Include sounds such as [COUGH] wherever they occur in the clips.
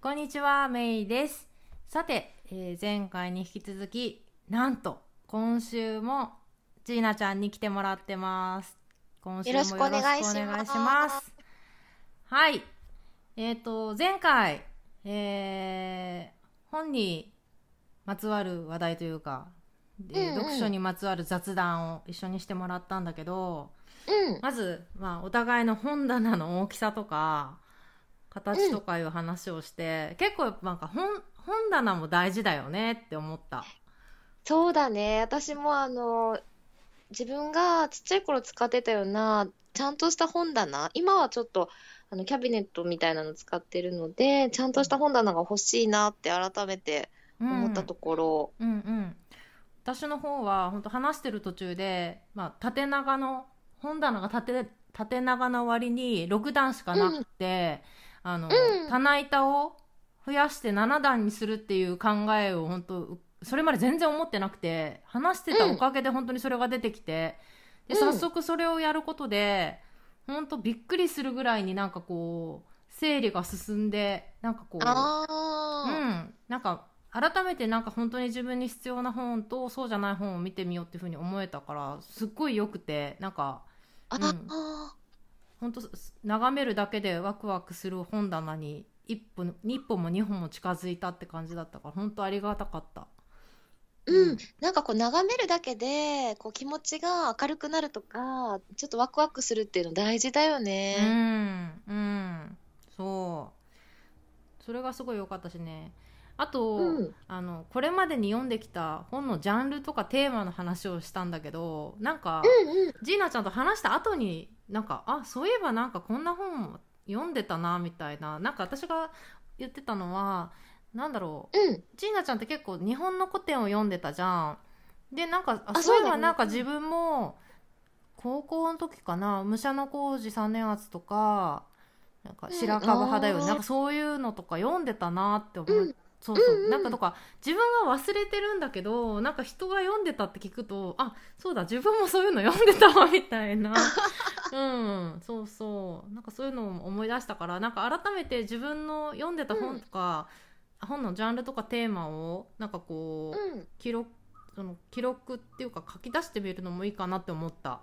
こんにちは、メイです。さて、えー前回に引き続き、なんと、今週も、ジーナちゃんに来てもらってます。今週もよろしくお願いしますますはい。えっ、と、前回、えー本にまつわる話題というか、でうんうん読書にまつわる雑談を一緒にしてもらったんだけど、うん。まず、まあ、お互いの本棚の大きさとか形とかいう話をして、結構やっぱなんか本本棚も大事だよねって思った。そうだね。私もあの、自分がちっちゃい頃使ってたような、ちゃんとした本棚、今はちょっと、あの、キャビネットみたいなの使ってるので、ちゃんとした本棚が欲しいなって改めて思ったところ。うんうん、私の方は本当話してる途中で、まあ、縦長の本棚が縦縦長の割に6段しかなくて、あのうん。棚板を増やして7段にするっていう考えを本当それまで全然思ってなくて話してたおかげで本当にそれが出てきて、でうん。早速それをやることで本当びっくりするぐらいになんかこう整理が進んでなんかこううあん、なんか改めてなんか本当に自分に必要な本とそうじゃない本を見てみようっていうふうに思えたからすっごい良くてなんかあ、うん。あ本当眺めるだけでワクワクする本棚に一歩一歩も二歩も近づいたって感じだったから本当ありがたかった。うん。なんかこう眺めるだけで、こう気持ちが明るくなるとか、ちょっとワクワクするっていうの大事だようね。ん、うん、そう。それがすごい良かったしね。あと、うん。あの、これまでに読んできた本のジャンルとかテーマの話をしたんだけど、なんか、うんうん。ジーナちゃんと話した後になんかあそういえばなんかこんな本読んでたなみたいな。なんか私が言ってたのはなんだろう。うん。ジーナちゃんって結構日本の古典を読んでたじゃん。でなんかああそういえばなんか自分も高校の時かな武者の工事三年圧とかなんかうん。白樺派だよ、あー。なんかそういうのとか読んでたなって思う、うんそうそう、うんうんなんかとか自分は忘れてるんだけどなんか人が読んでたって聞くとあそうだ自分もそういうの読んでたわみたいな。[LAUGHS] うんそうそう。なんかそういうのを思い出したからなんか改めて自分の読んでた本とか、本のジャンルとかテーマをなんかこう、うん。記録その記録っていうか書き出してみるのもいいかなって思った。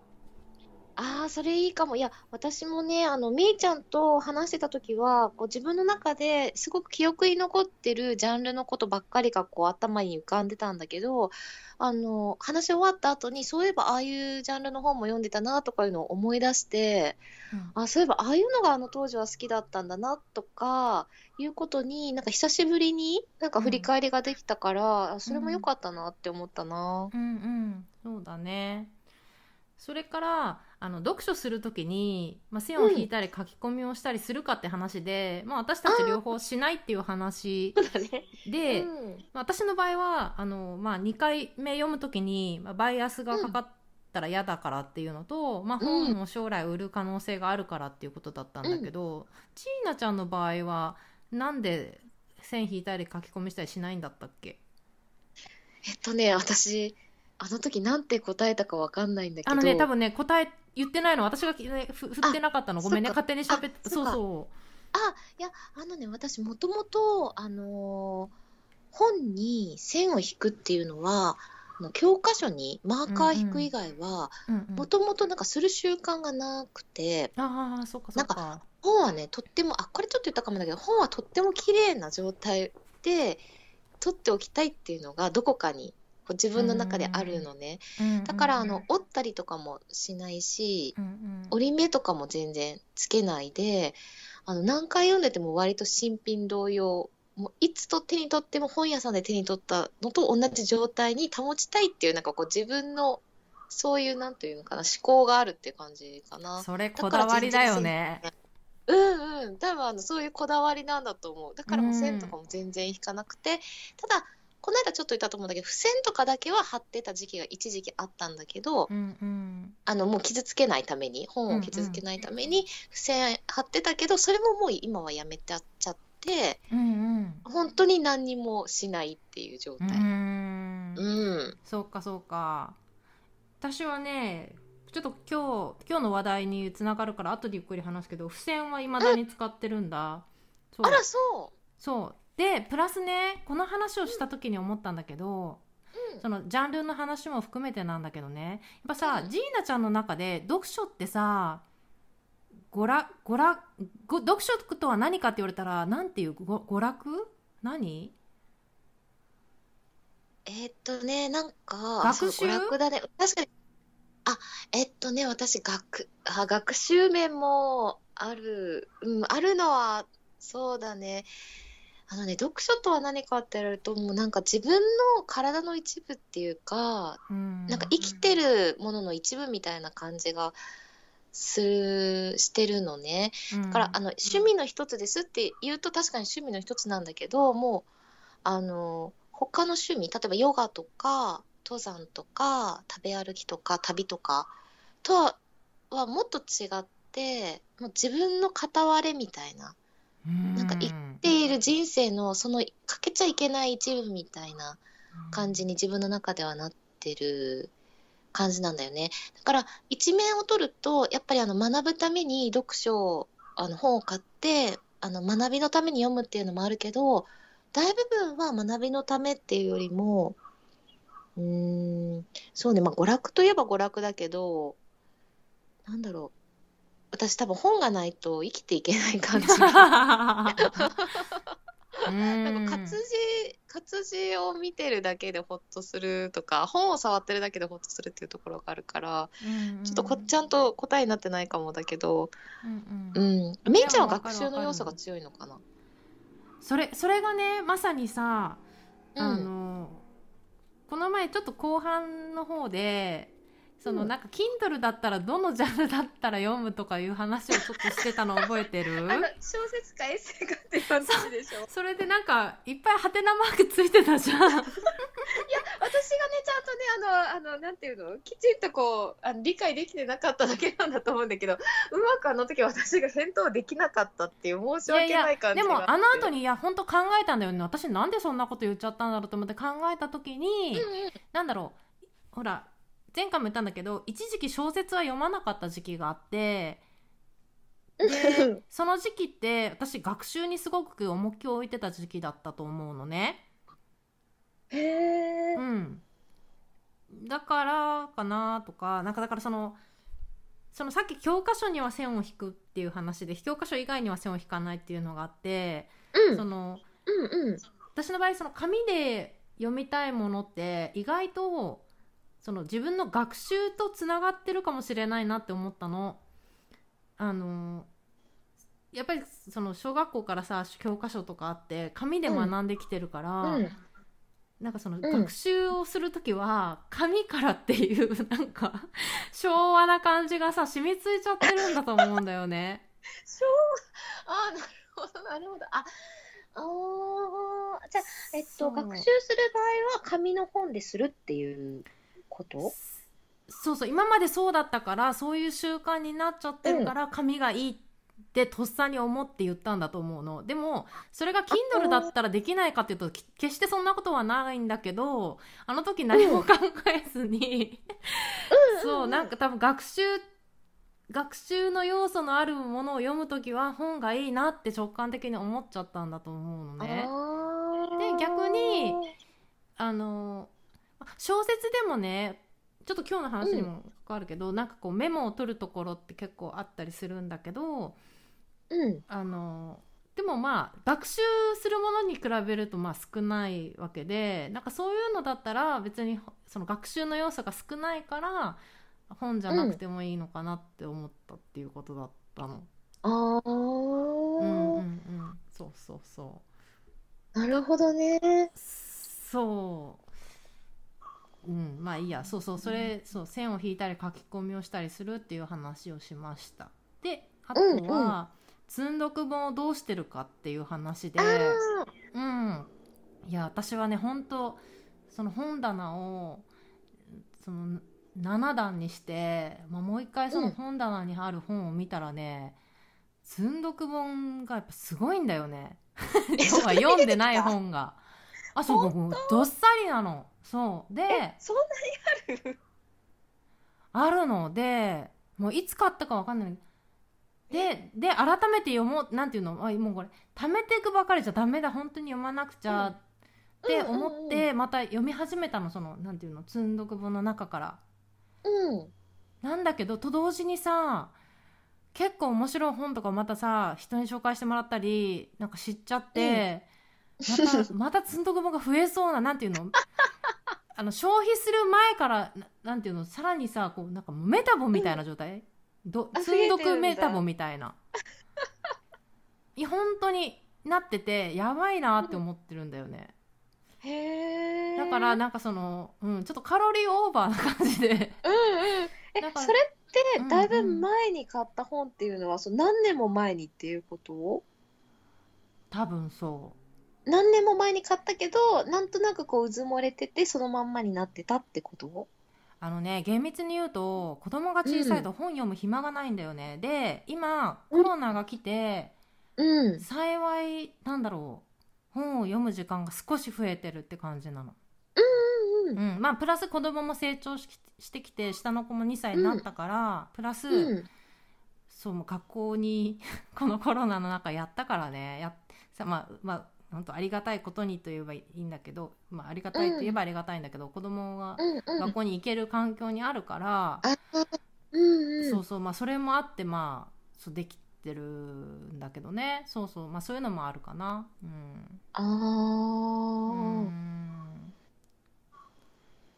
ああ、それいいかも。いや、私もね、あの、みーちゃんと話してた時は、こう自分の中ですごく記憶に残ってるジャンルのことばっかりがこう頭に浮かんでたんだけど、あの、話し終わった後に、そういえばああいうジャンルの本も読んでたなとかいうのを思い出して、あ、そういえばああいうのがあの当時は好きだったんだなとか、いうことになんか久しぶりになんか振り返りができたから、あそれも良かったなって思ったな。うんうんそうだねそれからあの読書するときに、まあ、線を引いたり書き込みをしたりするかって話で、まあ、私たち両方しないっていう話。で、うん。まあ私の場合はあの、まあ、2回目読むときに、まあ、バイアスがかかったら嫌だからっていうのと、まあ、うん。本を将来売る可能性があるからっていうことだったんだけど、チーナちゃんの場合はなんで線引いたり書き込みしたりしないんだったっけ？えっとね、私、あの時なんて答えたかわかんないんだけど、あのね多分ね答え言ってないの。私が、ね、ふ振ってなかったの。ごめんね。勝手に喋ってたそあそう。そあ、いや、あのね、私もともと、あのー本に線を引くっていうのは、教科書にマーカー引く以外は、う、うんうん。もともとなんかする習慣がなくて、ああそっかそっか本はね、とっても、あ、これちょっと言ったかもだけど、本はとっても綺麗な状態で取っておきたいっていうのがどこかにこう自分の中であるのね。だから、あの、折ったりとかもしないし、うんうん折り目とかも全然つけないで、あの、何回読んでても割と新品同様、もういつと手に取っても本屋さんで手に取ったのと同じ状態に保ちたいっていう、なんかこう自分の、そういう、なんていうのかな、思考があるって感じかな。それこだわりだよねうんうん、多分あのそういうこだわりなんだと思う。だからもううん線とかも全然引かなくて、ただ、この間ちょっと言ったと思うんだけど、付箋とかだけは貼ってた時期が一時期あったんだけど、うんうん。あのもう傷つけないために、本を傷つけないために、付箋貼ってたけど、それももう今はやめてちゃって、うんうん。本当に何にもしないっていう状う態。ん。うん。そうかそうか。私はねちょっと今日今日の話題につながるから後でゆっくり話すけど付箋はいまだに使ってるんだ、そうあら、そう。そうでプラスねこの話をした時に思ったんだけど、うん。そのジャンルの話も含めてなんだけどね。やっぱさ、うん。ジーナちゃんの中で読書ってさ娯楽娯楽ご読書とは何かって言われたらなんていうご娯楽？何？えーっとね、なんか、学習？娯楽だね。確かに、あ、えっとね、私、学、あ、学習面もある、うん、あるのは、そうだね。あのね、読書とは何かって言われると、もうなんか自分の体の一部っていうか、うん。なんか生きてるものの一部みたいな感じがする、してるのね。だから、あの、趣味の一つですって言うと確かに趣味の一つなんだけど、もう、あの、他の趣味、例えばヨガとか、登山とか、食べ歩きとか、旅とかとは、はもっと違って、もう自分の片割れみたいな、うん。なんか生っている人生のその欠けちゃいけない一部みたいな感じに自分の中ではなってる感じなんだよね。だから一面を取るとやっぱりあの学ぶために読書をあの本を買ってあの学びのために読むっていうのもあるけど大部分は学びのためっていうよりもうーんそうねまあ娯楽といえば娯楽だけどなんだろう私多分本がないと生きていけない感じ。がなんか活字活字を見てるだけでホッとするとか本を触ってるだけでホッとするっていうところがあるからちょっとこちゃんと答えになってないかもだけど、うんううん。ん、めいちゃんは学習の要素が強いのかな。それそれがねまさにさあうん。の、この前ちょっと後半の方でそのうんなんか Kindle だったらどのジャンルだったら読むとかいう話をちょっとしてたの覚えてる？[LAUGHS] 小説かエッセイかっていう話でしょそれでなんかいっぱいハテナマークついてたじゃん。[LAUGHS] 私がねちゃんとねあのあのなんていうの？きちんとこうあの理解できてなかっただけなんだと思うんだけどうまくあの時私が返答できなかったっていう申し訳ない感じでがもあの後に、にいや本当考えたんだよね。私なんでそんなこと言っちゃったんだろうと思って考えた時に、うんうん。なんだろうほら前回も言ったんだけど一時期小説は読まなかった時期があって [LAUGHS] でその時期って私学習にすごく重きを置いてた時期だったと思うのね。へえうん、だからかなとかなんかだからそのそのさっき教科書には線を引くっていう話で教科書以外には線を引かないっていうのがあって、うん。そのうんうん。私の場合その紙で読みたいものって意外とその自分の学習とつながってるかもしれないなって思ったの。あのやっぱりその小学校からさ教科書とかあって紙で学んできてるから、うん。なんかそのん。学習をする時は紙からっていう [LAUGHS] なんか昭和な感じがさ染みついちゃってるんだと思うんだよね。[LAUGHS] あーなるほどなるほど。ああーじゃあえっと学習する場合は紙の本でするっていうこと？そうそう今までそうだったからそういう習慣になっちゃってるから、紙がいいってとっさに思って言ったんだと思うの。でもそれが Kindle だったらできないかっていうとき決してそんなことはないんだけどあの時何も考えずに、[LAUGHS] そうなんか多分学習学習の要素のあるものを読む時は本がいいなって直感的に思っちゃったんだと思うのね。あで逆にあの小説でもねちょっと今日の話にも関わるけど、なんかこうメモを取るところって結構あったりするんだけどうんあのでもまあ学習するものに比べるとまあ少ないわけでなんかそういうのだったら別にその学習の要素が少ないから本じゃなくてもいいのかなって思ったっていうことだったの。ああ、うんうんうん、そうそうそう。なるほどね。そううんまあいいや。そうそうそれ、そう線を引いたり書き込みをしたりするっていう話をしました。であとは、うんうん積読本をどうしてるかっていう話であうん。いや私はね本当その本棚をその7段にして、まあ、もう一回その本棚にある本を見たらね、積読本がやっぱすごいんだよね。[LAUGHS] 読んでない本が。あそうどっさりなのそう。でえ、そんなにある？あるの。でもういつ買ったかわかんない。でで改めて読もうなんていうの？あもうこれ貯めていくばかりじゃダメだ。本当に読まなくちゃって思ってまた読み始めたの。そのなんていうの？積んどく本の中から。うん。なんだけどと同時にさ結構面白い本とかまたさ人に紹介してもらったりなんか知っちゃって、またまた積んどく本が増えそうななんていうの？あの消費する前からななんていうの？さらにさこうなんかもうメタボみたいな状態、どあ積んどくメタボみたいな。いや本当になっててやばいなって思ってるんだよね、へえ。だからなんかその、うん、ちょっとカロリーオーバーな感じで。うんうん。えそれってうんうん。だいぶ前に買った本っていうのは、その何年も前にっていうこと？多分そう何年も前に買ったけど、なんとなくこう、うずもれてて、そのまんまになってたってこと？あのね厳密に言うと子供が小さいと本読む暇がないんだよね、で今コロナが来てうん。幸いなんだろう本を読む時間が少し増えてるって感じなの、うんうん、まあプラス子供も成長ししてきて下の子も2歳になったから、プラス、うん。そうもう学校に [LAUGHS] このコロナの中やったからね。やさまあまあ本当ありがたいことにと言えばいいんだけど、まあ、ありがたいと言えばありがたいんだけど、子供がうんうん。学校に行ける環境にあるから、あうんうん。そうそうまあそれもあってまあそうできてるんだけどね。そうそうまあそういうのもあるかな。うん。あうー。ん。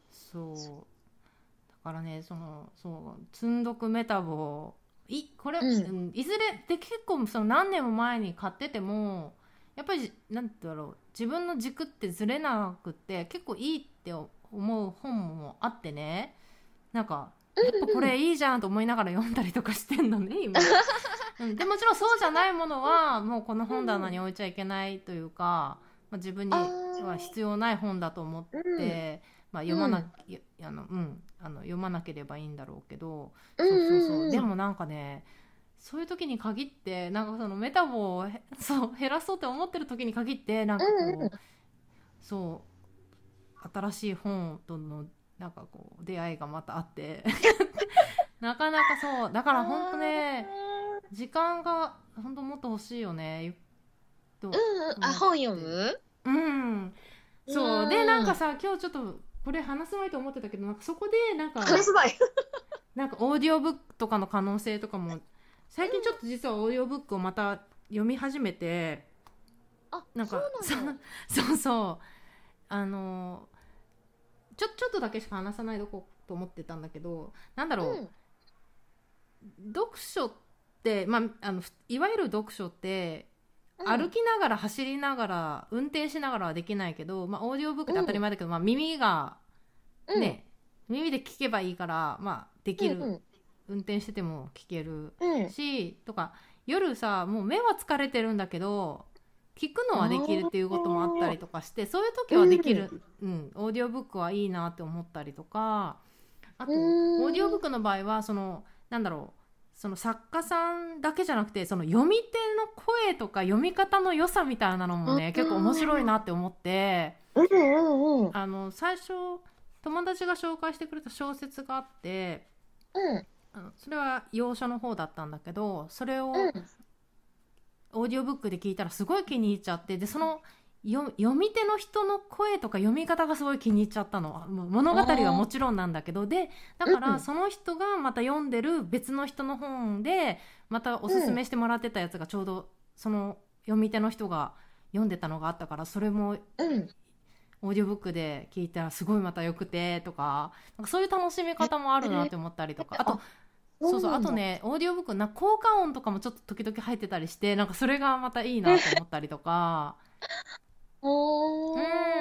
そう。だからねそのそう積んどくメタボいこれ、うん。うんいずれで結構その何年も前に買っててもやっぱりなんてだろう自分の軸ってずれなくって結構いいって思う本もあってね。なんかやっぱこれいいじゃんと思いながら読んだりとかしてんのね今、[LAUGHS] うん、でもちろんそうじゃないものはもうこの本棚に置いちゃいけないというか、まあ、自分には必要ない本だと思って、うんまあ、読まなあのうん、あの読まなければいいんだろうけど、うんそうそううん。そううんでもなんかねそういう時に限ってなんかそのメタボをへそう減らそうって思ってる時に限ってなんかこう、うんうん。そう新しい本とのなんかこう出会いがまたあって [LAUGHS] なかなかそうだから本当ね時間が本当もっと欲しいよねゆとうんうん。あ、本読む？うん。そう。うん。でなんかさ今日ちょっとこれ話すまいと思ってたけどなんかそこでなんか。なんかオーディオブックとかの可能性とかも最近ちょっと実はオーディオブックをまた読み始めてあ、なんかそうなんだ。そうそうあのちょちょっとだけしか話さないとこと思ってたんだけどなんだろう、うん。読書って、まあ、あのふいわゆる読書ってうん。歩きながら走りながら運転しながらはできないけど、まあ、オーディオブックって当たり前だけど、まあ、耳がうん。ね、耳で聞けばいいから、まあ、できる、うん運転してても聞けるうん。しとか夜さもう目は疲れてるんだけど聞くのはできるっていうこともあったりとかしてそういう時はできる、うん。オーディオブックはいいなって思ったりとかあとうん。オーディオブックの場合はそのなんだろうその作家さんだけじゃなくてその読み手の声とか読み方の良さみたいなのもねうん。結構面白いなって思ってうんうんうん。あの最初友達が紹介してくれた小説があってうんそれは洋書の方だったんだけどそれをうん。オーディオブックで聞いたらすごい気に入っちゃってでそのよ読み手の人の声とか読み方がすごい気に入っちゃったの物語はもちろんなんだけどでだかうんらその人がまた読んでる別の人の本でまたおすすめしてもらってたやつがちょうどその読み手の人が読んでたのがあったからそれもうん。オーディオブックで聞いたらすごいまたよくてとかなんかそういう楽しみ方もあるなって思ったりとかあとそうそう。あと。ねオーディオブックな効果音とかもちょっと時々入ってたりしてなんかそれがまたいいなと思ったりとか。[LAUGHS] う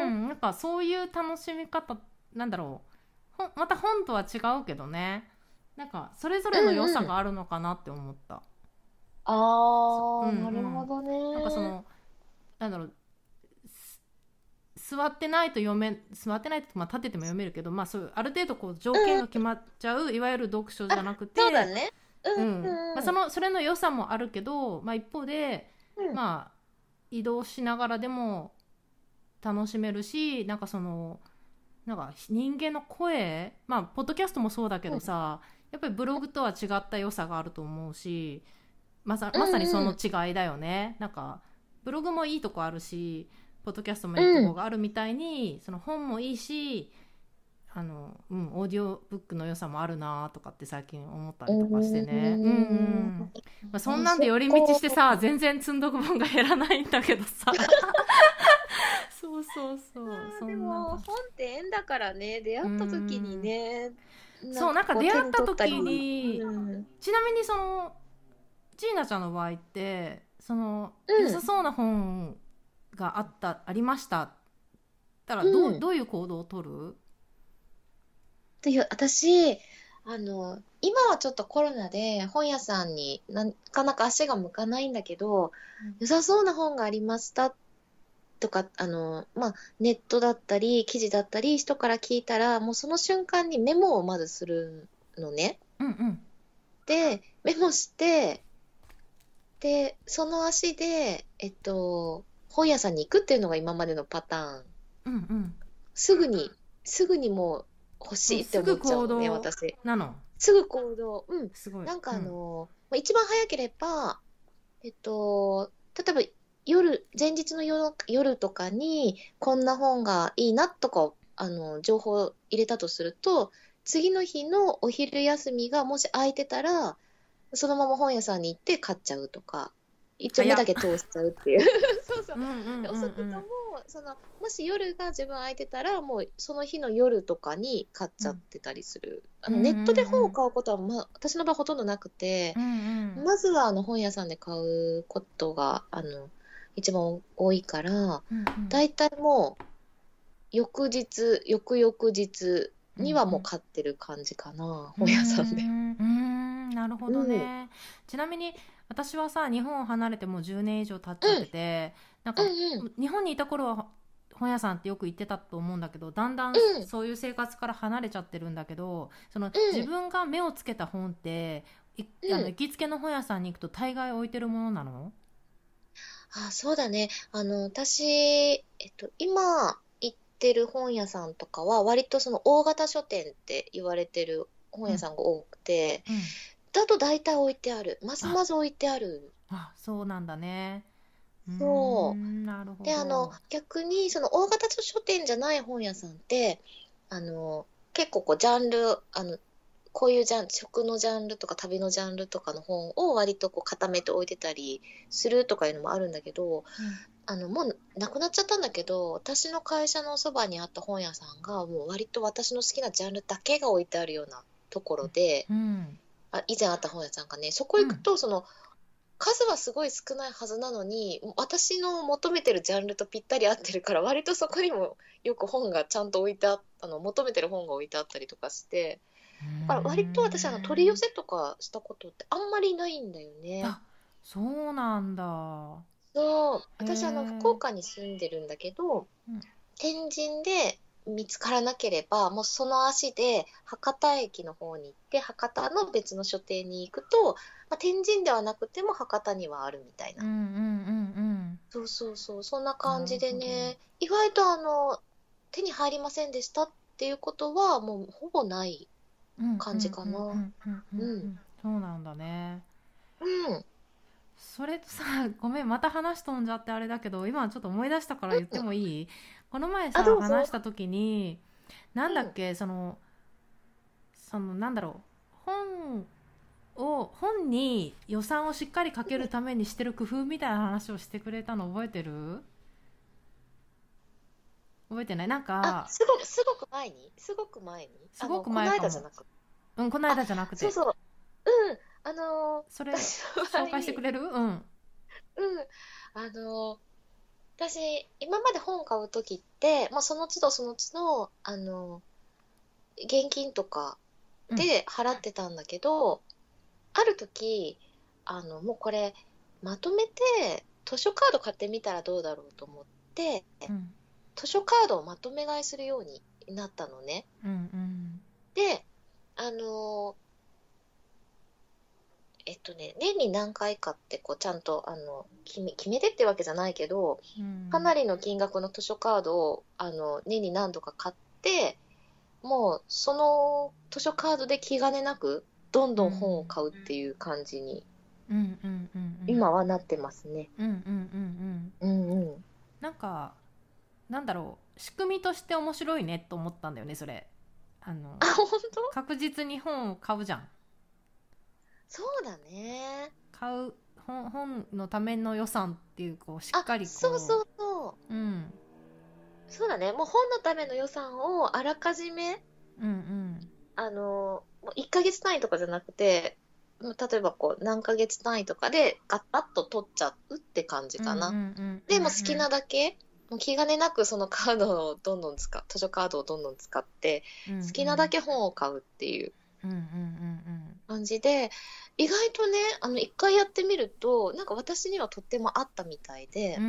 ん。なんかそういう楽しみ方なんだろう。また本とは違うけどね。なんかそれぞれの良さがあるのかなって思った、ああ、う。んうなんるほどね。なんかそのなんだろう。す座ってないと読め座ってないと、まあ、立ってても読めるけど、まあ、そういうある程度こう条件が決まっちゃう、いわゆる読書じゃなくてそうだね。ううん。んうん。まあ、そのそれの良さもあるけど、まあ、一方で、うん。まあ、移動しながらでも楽しめるしなんかそのなんか人間の声まあポッドキャストもそうだけどさ、やっぱりブログとは違った良さがあると思うしまさまさにその違いだよね、なんかブログもいいとこあるしポッドキャストもいいとこがあるみたいに、その本もいいしあの、うん、オーディオブックの良さもあるなとかって最近思ったりとかしてね。うんうんまあ、そんなんで寄り道してさ全然積んどく本が減らないんだけどさ。[LAUGHS] そうそうそう。そでも本って縁だからね出会った時にねそうなんかこ出会った時にうん。ちなみにそのジーナちゃんの場合ってその、うん。良さそうな本があったありました。ったらどう,、うん。どういう行動を取る？という私あの今はちょっとコロナで本屋さんになかなか足が向かないんだけど、うん。良さそうな本がありましたとかあの、まあ、ネットだったり記事だったり人から聞いたらもうその瞬間にメモをまずするのね。うんうん。でメモしてでその足で、えっと、本屋さんに行くっていうのが今までのパターン。うんうんすぐにすぐにもう欲しいって思っちゃうのね私。なの？すぐ行動。うん。すごいなんかあの、まあ一番早ければ、えっと、例えば夜、前日の夜夜とかに、こんな本がいいなとか、あの、情報を入れたとすると、次の日のお昼休みがもし空いてたら、そのまま本屋さんに行って買っちゃうとか、一応目だけ通しちゃうっていう。そうそううん。うんうんうん。うん遅くとも、そのもし夜が自分空いてたらもうその日の夜とかに買っちゃってたりする、あのうんネットで本を買うことは、まあ、私の場合ほとんどなくてう、んうん。まずはあの本屋さんで買うことがあの一番多いからうんうん。大体もう翌日翌々日にはもう買ってる感じかな、本屋さんで。う。んうんなるほどね、ちなみに私はさ日本を離れてもう10年以上経っちゃってて、なんか、うんうん。日本にいた頃は本屋さんってよく行ってたと思うんだけどだんだんうん。そういう生活から離れちゃってるんだけどその、ん。自分が目をつけた本っていあのうん行きつけの本屋さんに行くと大概置いてるものなの？あ、そうだね。あの、私、えっと、今行ってる本屋さんとかは、割とその大型書店って言われてる本屋さんが多くて、うん。だと大体置いてある。まずまず置いてある。あそうなんだねそう。ーんなるほど。で、あの、逆に、その大型書店じゃない本屋さんって、あの、結構こう、ジャンル、あの、こういうジャン食のジャンルとか旅のジャンルとかの本を割とこう固めて置いてたりするとかいうのもあるんだけど、あのもうなくなっちゃったんだけど私の会社のそばにあった本屋さんがもう割と私の好きなジャンルだけが置いてあるようなところで、うん。あ以前あった本屋さんがねそこ行くとその、数はすごい少ないはずなのに私の求めてるジャンルとぴったり合ってるから割とそこにもよく本がちゃんと置いてああの求めてる本が置いてあったりとかして。だから割と私あの取り寄せとかしたことってあんまりないんだよね。あそうなんだ。そう。私あの福岡に住んでるんだけど、うん。天神で見つからなければもうその足で博多駅の方に行って博多の別の書店に行くと、まあ、天神ではなくても博多にはあるみたいな、うんうんうんそうそうそう。そんな感じでね。意外とあの手に入りませんでしたっていうことはもうほぼないうん感じかな。うんうんうんうんうんそうなんだね。うん。それとさごめんまた話飛んじゃってあれだけど今ちょっと思い出したから言ってもいい？この前さあどうぞ。話した時になんだっけ、そのそのなんだろう。本を本に予算をしっかりかけるためにしてる工夫みたいな話をしてくれたの覚えてる？覚えてない？なんあかすごくすごく前に？すごく前に？すごく前この間じゃなくうんこの間じゃなくて。そうそう。うんあのそれ私の場合紹介してくれる？うん。うん、あの私今まで本買う時って、まあ、その都度その都度あの現金とかで払ってたんだけど、ある時あのもうこれまとめて図書カード買ってみたらどうだろうと思ってうん。図書カードをまとめ買いするようになったのね。うんうん。であのえっとね年に何回かってこうちゃんとあの決め決めてってわけじゃないけどうん。かなりの金額の図書カードをあの年に何度か買ってもうその図書カードで気兼ねなくどんどん本を買うっていう感じに今はなってますね。うんうんうんうん。うんうん。なんかなんだろう。仕組みとして面白いねと思ったんだよねそれ。あのあ、本当？確実に本を買うじゃんそうだね。買う本本のための予算っていうこうしあっかりこうそうそうそう。うんそうだね。もう本のための予算をあらかじめ、うんうんあの、もう1ヶ月単位とかじゃなくて、例えばこう何ヶ月単位とかでガッパッと取っちゃうって感じかな。うんうんうんでも好きなだけ、もう気兼ねなくそのカードをどんどん使う、図書カードをどんどん使って、好きなだけ本を買うっていううんうんうん感じで、意外とね、あの、一回やってみると、なんか私にはとっても合ったみたいで。うんう、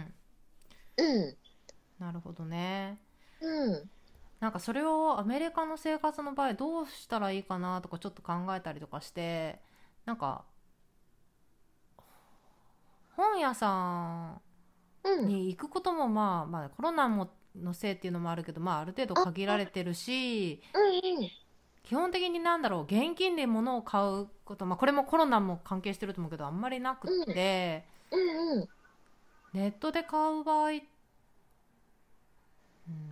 ん。うん。うん、なるほどね。うん、なんかそれをアメリカの生活の場合どうしたらいいかなとかちょっと考えたりとかしてなんか本屋さうんん、に行くこともまあまあコロナものせいっていうのもあるけどまあある程度限られてるしうん、うん。基本的になんだろう現金で物を買うことまあこれもコロナも関係してると思うけどあんまりなくって、うんうん。ネットで買う場合、うん、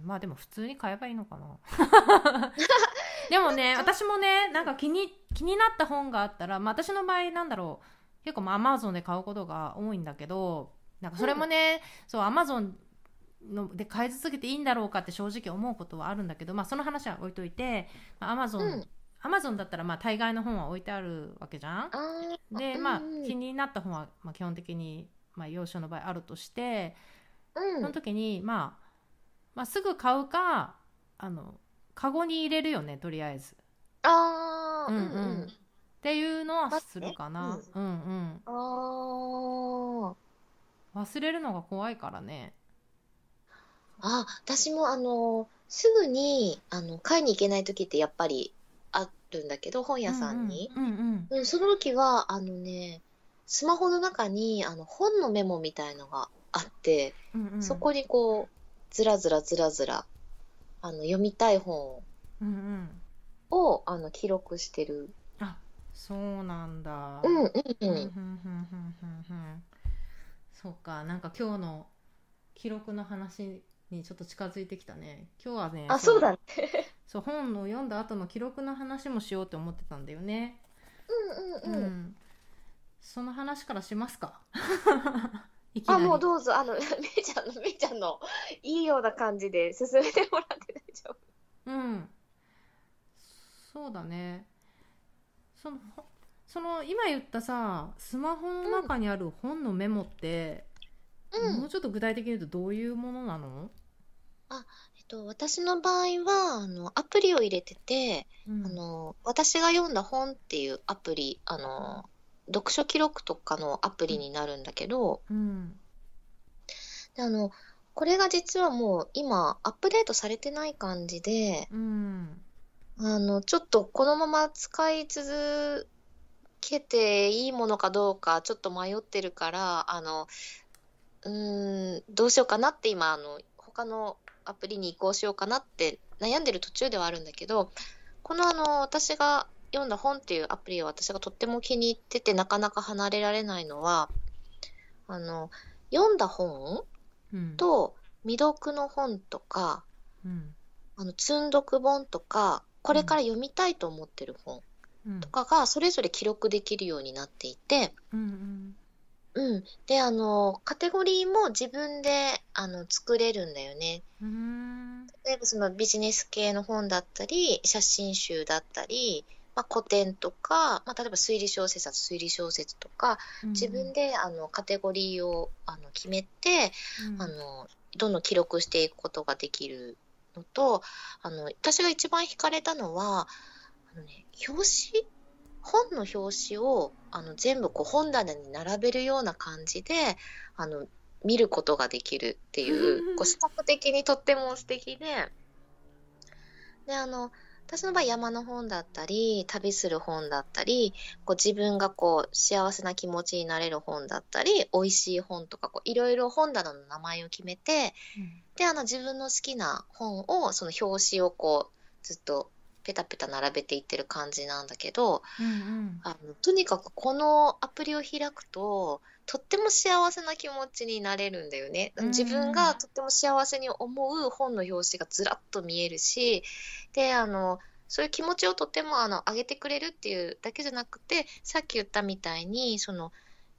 まあでも普通に買えばいいのかな。[LAUGHS] でもね私もねなんか気に気になった本があったら、まあ、私の場合なんだろう結構まあアマゾンで買うことが多いんだけどなんかそれもね、そうアマゾンので買い続けていいんだろうかって正直思うことはあるんだけど、まあ、その話は置いといてアマゾン、うん。アマゾンだったらまあ大概の本は置いてあるわけじゃん？でうんまあ気になった本は、まあ、基本的に、まあ、要所の場合あるとしてうん。その時に、まあ、まあすぐ買うかあのカゴに入れるよねとりあえず。あー、ううん。んうんうん。っていうのはするかな、待うんうん。あー。忘れるのが怖いからねあ、私もあの、すぐに、あの、買いに行けない時ってやっぱりあるんだけど、本屋さんに。うんうんうん、その時は、あのね、スマホの中に、あの、本のメモみたいのがあって、うんうんそこにこう、ずらずらずらずら、あの、読みたい本うんうんを、あの、記録してる。あそうなんだうん、うん、うんううんうんうんん。うんそうかなんか今日の記録の話にちょっと近づいてきたね今日はねあ、そうだね。そう [LAUGHS] 本を読んだ後の記録の話もしようって思ってたんだよね。うん、うん、うん。その話からしますか？[LAUGHS] あ、りもうどうぞ、あの、[LAUGHS] めいちゃんの、めいちゃんの、いいような感じで進めてもらって大丈夫。うん。そうだね。そのほその今言ったさスマホの中にある本のメモって、うん。もうちょっと具体的に言うとどういうものなの、えっと、私の場合は、あの、アプリを入れてて、うん。あの、私が読んだ本っていうアプリ、あの、読書記録とかのアプリになるんだけど、うん。であの、これが実はもう今アップデートされてない感じで、うん。あの、ちょっとこのまま使い続けていいものかどうかちょっと迷ってるから、あの、うーん、どうしようかなって今、あの、他のアプリに移行しようかなって悩んでる途中ではあるんだけど、このあの、私が読んだ本っていうアプリを私がとっても気に入っててなかなか離れられないのは、あの、読んだ本うん。と未読の本とか、うん。あの、積んどく本とか、これから読みたいと思ってる本うんとかがそれぞれ記録できるようになっていて、うんうん。で、あの、カテゴリーも自分で、あの、作れるんだよね。うんうん。例えばそのビジネス系の本だったり、写真集だったり、まあ、古典とか、まあ、例えば推理小説だと推理小説とか、自分で、あの、カテゴリーを、あの、決めて、うん。あの、どんどん記録していくことができるのと、あの、私が一番惹かれたのは、あのね、表紙本の表紙を、あの、全部こう本棚に並べるような感じで、あの、見ることができるっていう、こう視覚的にとっても素敵で、で、あの、私の場合山の本だったり、旅する本だったり、こう自分がこう幸せな気持ちになれる本だったり、美味しい本とか、こういろいろ本棚の名前を決めて、で、あの自分の好きな本を、その表紙をこう、ずっとペタペタ並べていってる感じなんだけどうんうんあのとにかくこのアプリを開くととっても幸せな気持ちになれるんだよね。うん自分がとっても幸せに思う本の表紙がずらっと見えるしであのそういう気持ちをとてもあの上げてくれるっていうだけじゃなくてさっき言ったみたいにその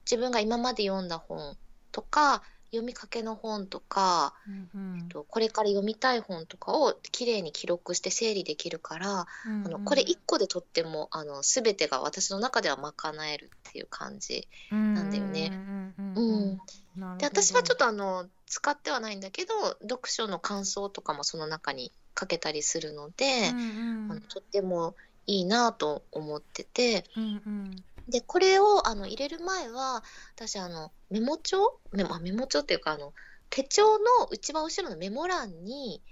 自分が今まで読んだ本とか読みかけの本とかうんうん。とこれから読みたい本とかをきれいに記録して整理できるからうんあのこれ1個でとってもあの全てが私の中では賄えるっていう感じ。なんだよね。で私はちょっとあの使ってはないんだけど読書の感想とかもその中に書けたりするので、うんうん。あのとってもいいなと思ってて。うんうんでこれをあの入れる前は私あのメモ帳？メモあメモ帳っていうかあの手帳の一番後ろのメモ欄に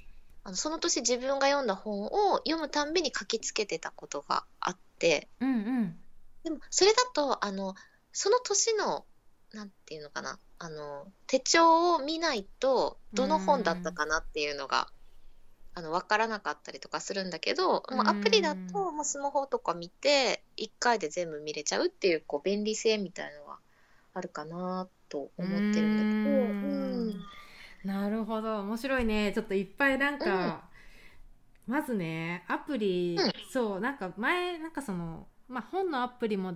あのその年自分が読んだ本を読むたんびに書きつけてたことがあって。うんうん。でもそれだとあのその年のなんていうのかなあの手帳を見ないとどの本だったかなっていうのが、あの分からなかったりとかするんだけど、もうアプリだうんともうスマホとか見て1回で全部見れちゃうっていうこう便利性みたいのがあるかなと思ってるんだけど。うーん。うん。なるほど。面白いね。ちょっといっぱいなんか、まずねアプリ、うん。そうなんか前なんかそのまあ本のアプリも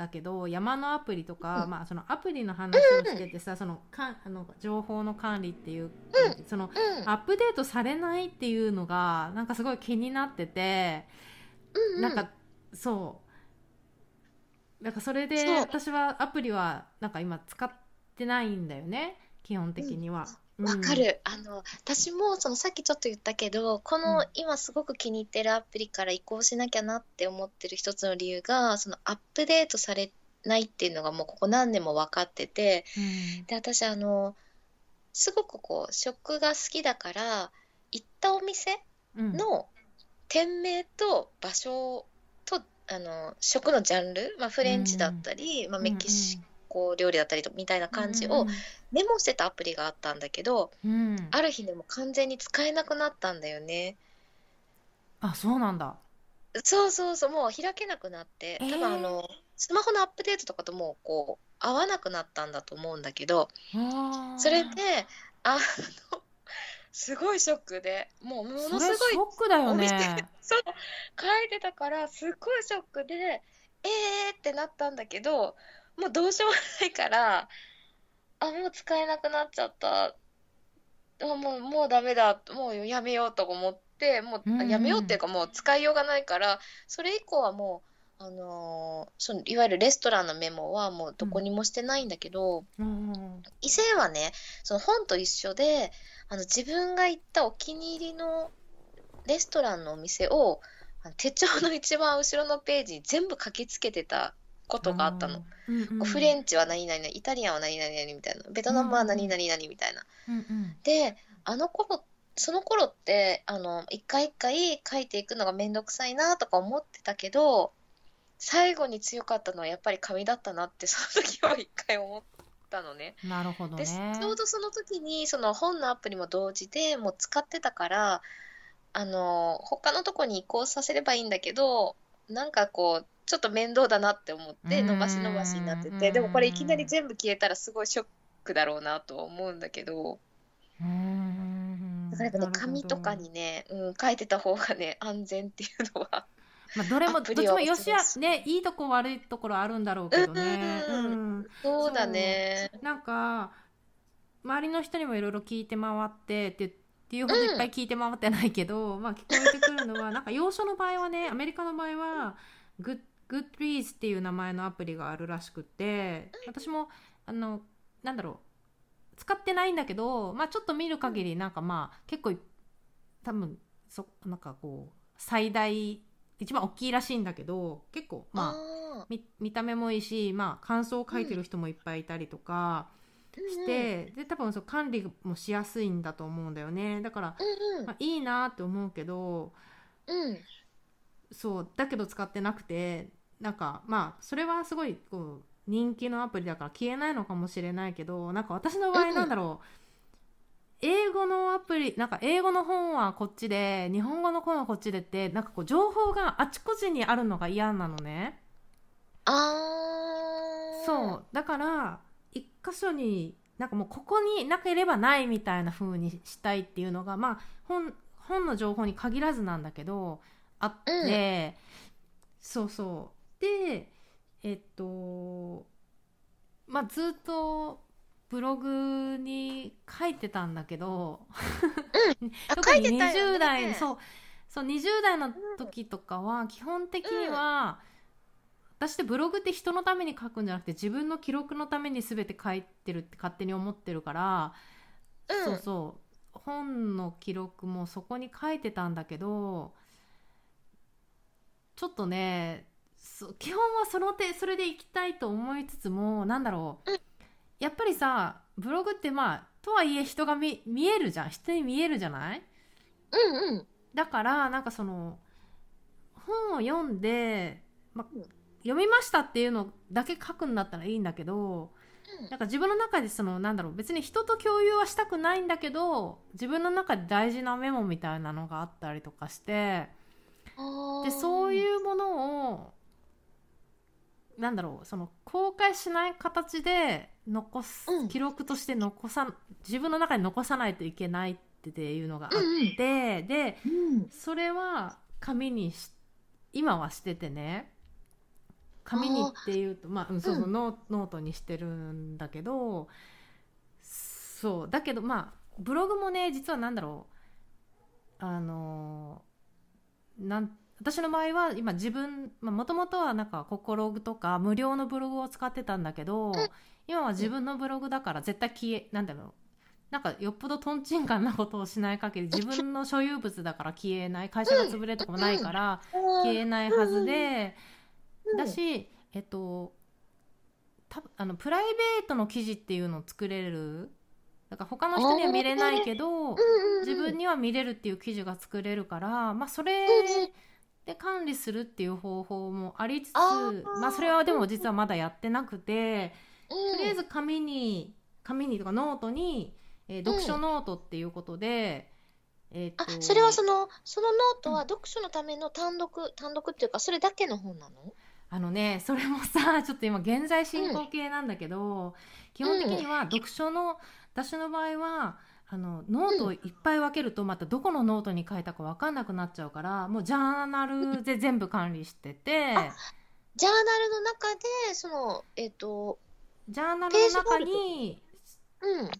だけど山のアプリとか、うん。まあそのアプリの話をしててさ、そのかんあの情報の管理っていう、そのうん。アップデートされないっていうのがなんかすごい気になってて、うんうん。なんかそう。なんかそれでそう。私はアプリはなんか今使ってないんだよね基本的には。わかる、あの私もそのさっきちょっと言ったけどこの、うん。今すごく気に入ってるアプリから移行しなきゃなって思ってる一つの理由がそのアップデートされないっていうのがもうここ何年も分かっててうん。で私あのすごくこう食が好きだから行ったお店うん。の店名と場所とあの食のジャンル、まあ、フレンチだったり、まあ、メキシコ料理だったりとみたいな感じをメモしてたアプリがあったんだけど、うん。うんある日でも完全に使えなくなったんだよね。あそうなんだ。そうそうそう、もう開けなくなって、えー。多分あの、スマホのアップデートとかともうこう、合わなくなったんだと思うんだけど、それで、あの、[LAUGHS] すごいショックで、もうものすごいショックだよお店ねそう、書いてたから、すっごいショックで、えーってなったんだけど、もうどうしようもないから、あ、もう使えなくなっちゃった。あもう、もうダメだ。もうやめようと思って、もうやめようっていうか、もう使いようがないから、それ以降はもう、あのーそのいわゆるレストランのメモはもうどこにもしてないんだけど、うん以前はね、その本と一緒で、あの自分が行ったお気に入りのレストランのお店を手帳の一番後ろのページに全部書きつけてたことがあったの。うんうんフレンチは何々、イタリアンは何々みたいな、ベトナムは何々みたいな。うんうんで、あの頃、その頃って、あの、一回一回書いていくのがめんどくさいなとか思ってたけど、最後に強かったのはやっぱり紙だったなって、その時は一回思ったのね。なるほどで、ねちょうどその時にその本のアプリも同時でもう使ってたからあの他のとこに移行させればいいんだけどなんかこうちょっと面倒だなって思ってうん。伸ばし伸ばしになっててでもこれいきなり全部消えたらすごいショックだろうなとは思うんだけどうん。だからやっぱね紙とかにね、うん、書いてた方がね安全っていうのは [LAUGHS] まあ、どれもどっちもよし。やそうねいいとこ悪いところあるんだろうけどね、うんうんそうだね。なんか周りの人にもいろいろ聞いて回ってってっていうほどいっぱい聞いて回ってないけど、まあ聞こえてくるのはなんか洋書の場合はねアメリカの場合は Good Goodreads っていう名前のアプリがあるらしくて私もあのなんだろう使ってないんだけど、まあ、ちょっと見る限りなんかまあ結構多分そなんかこう最大一番大きいらしいんだけど結構まああ見見た目もいいし、まあ、感想を書いてる人もいっぱいいたりとかーして、で多分そう管理もしやすいんだと思うんだよね。だから、うんうん。まあ、いいなって思うけどうん。うんそうだけど使ってなくてなんかまあそれはすごいこう人気のアプリだから消えないのかもしれないけどなんか私の場合なんだろう、英語のアプリなんか英語の本はこっちで日本語の本はこっちでってなんかこう情報があちこちにあるのが嫌なのね。あー。そう。だから一箇所になんかもうここになければないみたいな風にしたいっていうのがまあ本本の情報に限らずなんだけどあって、そうそうでえっとまあずっとブログに書いてたんだけど、[LAUGHS] あ、特に書いてたよね。20代、そうそう20代の時とかは基本的には、私ってブログって人のために書くんじゃなくて自分の記録のために全て書いてるって勝手に思ってるから、うん。そうそう本の記録もそこに書いてたんだけどちょっとねそ基本はその手それでいきたいと思いつつもなんだろう、うん。やっぱりさブログってまあとはいえ人が見見えるじゃん。人に見えるじゃない？うんうん。だからなんかその本を読んで、まうん。読みましたっていうのだけ書くんだったらいいんだけどうんなんか自分の中でそのなんだろう別に人と共有はしたくないんだけど自分の中で大事なメモみたいなのがあったりとかしてでそうう。いうものをなんだろうその公開しない形で残す、うん記録として残さ自分の中に残さないといけないっていうのがあっ。て、でうん。それは紙にし今はしててね紙にっていうとまあ、うん、そうそう、うん。ノートにしてるんだけどそうだけどまあブログもね実はなんだろうあのなん私の場合は今自分もともとはなんかココログとか無料のブログを使ってたんだけど、今は自分のブログだから絶対消えなんだろうなんかよっぽどとんちんかんなことをしない限り自分の所有物だから消えない会社が潰れるとかもないから消えないはずでうんだしえっとたあのプライベートの記事っていうのを作れる。だから他の人には見れないけど自分には見れるっていう記事が作れるからまあそれで管理するっていう方法もありつつまあそれはでも実はまだやってなくて。うん。とりあえず紙に紙にとかノートに、えー読書ノートっていうことで、えーあとそれはそのそのノートは読書のための単独単独っていうかそれだけの本なの？あのね [LAUGHS] それもさちょっと今現在進行形なんだけど、基本的には読書の私の場合はあのノートをいっぱい分けるとまたどこのノートに書いたか分かんなくなっちゃうからもうジャーナルで全部管理してて、あジャーナルの中でそのえっ、とジャーナルの中にうん。